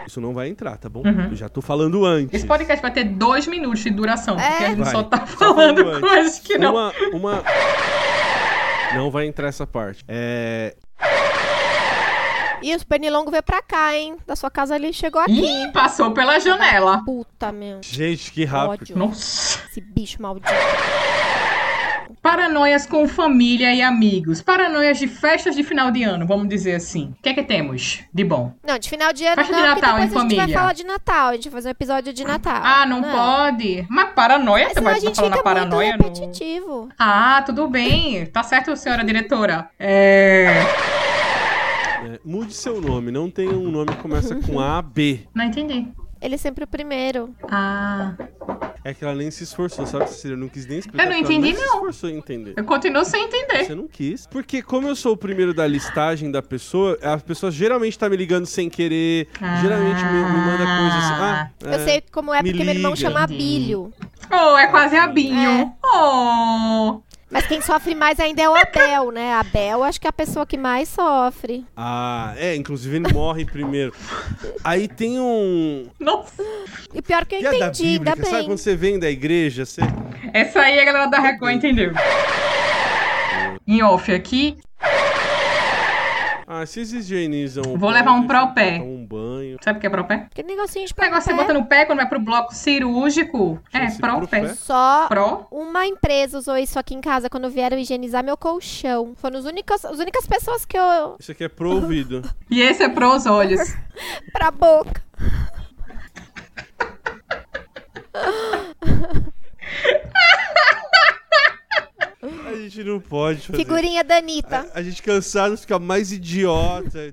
Isso não vai entrar, tá bom? Uhum. Eu já tô falando antes. Esse podcast vai ter dois minutos de duração, porque É. a gente Vai. só tá Só falando falando antes. coisas que não. Uma, uma... Não vai entrar essa parte. É... E o pernilongo veio pra cá, hein? Da sua casa ele chegou aqui. Ih, passou pela janela. Puta, meu. Gente, que rápido. Ódio. Nossa. Esse bicho maldito. Paranoias com família e amigos. Paranoias de festas de final de ano, vamos dizer assim. O que é que temos de bom? Não, de final de ano Festa não, de Natal em a gente vai família. falar de Natal. A gente vai fazer um episódio de Natal. Ah, não, pode. Mas paranoia? Mas Você vai a gente falar na fica paranoia? muito no- repetitivo. Ah, tudo bem. Tá certo, senhora diretora. É. É, mude seu nome. Não tem um nome que começa com A, B. Não entendi. Ele é sempre o primeiro. Ah. É que ela nem se esforçou, sabe, Cecília? Eu não quis nem explicar. Eu não entendi, nem se não. esforçou em entender. Eu continuo sem entender. Você não quis. Porque como eu sou o primeiro da listagem da pessoa, a pessoa geralmente tá me ligando sem querer. Geralmente me, me manda coisa assim. Ah, Eu é, sei como é me porque meu irmão chama. Abílio. Oh, é quase Abinho. Oh. Mas quem sofre mais ainda é o Abel, né? Abel, acho que é a pessoa que mais sofre. Ah, é, inclusive ele morre primeiro. Aí tem um. Nossa. E pior que eu Piada entendi, ainda bíblica, sabe bem. quando você vem da igreja? Você... Essa aí a galera da Record entendeu. Em off aqui, Ah, se vocês higienizam. o Vou pé, levar um propé. botar Um banho. Sabe o que é propé? Aquele negocinho de O negócio você pé. bota no pé quando vai pro bloco cirúrgico. É, Chama-se propé. propé? Só Pro? uma empresa usou isso aqui em casa quando vieram higienizar meu colchão. Foram as únicas, as únicas pessoas que eu. Isso aqui é pro ouvido. E esse é pros olhos. pra boca. A gente não pode fazer. Figurinha da Anitta. A, a gente cansado fica mais idiota.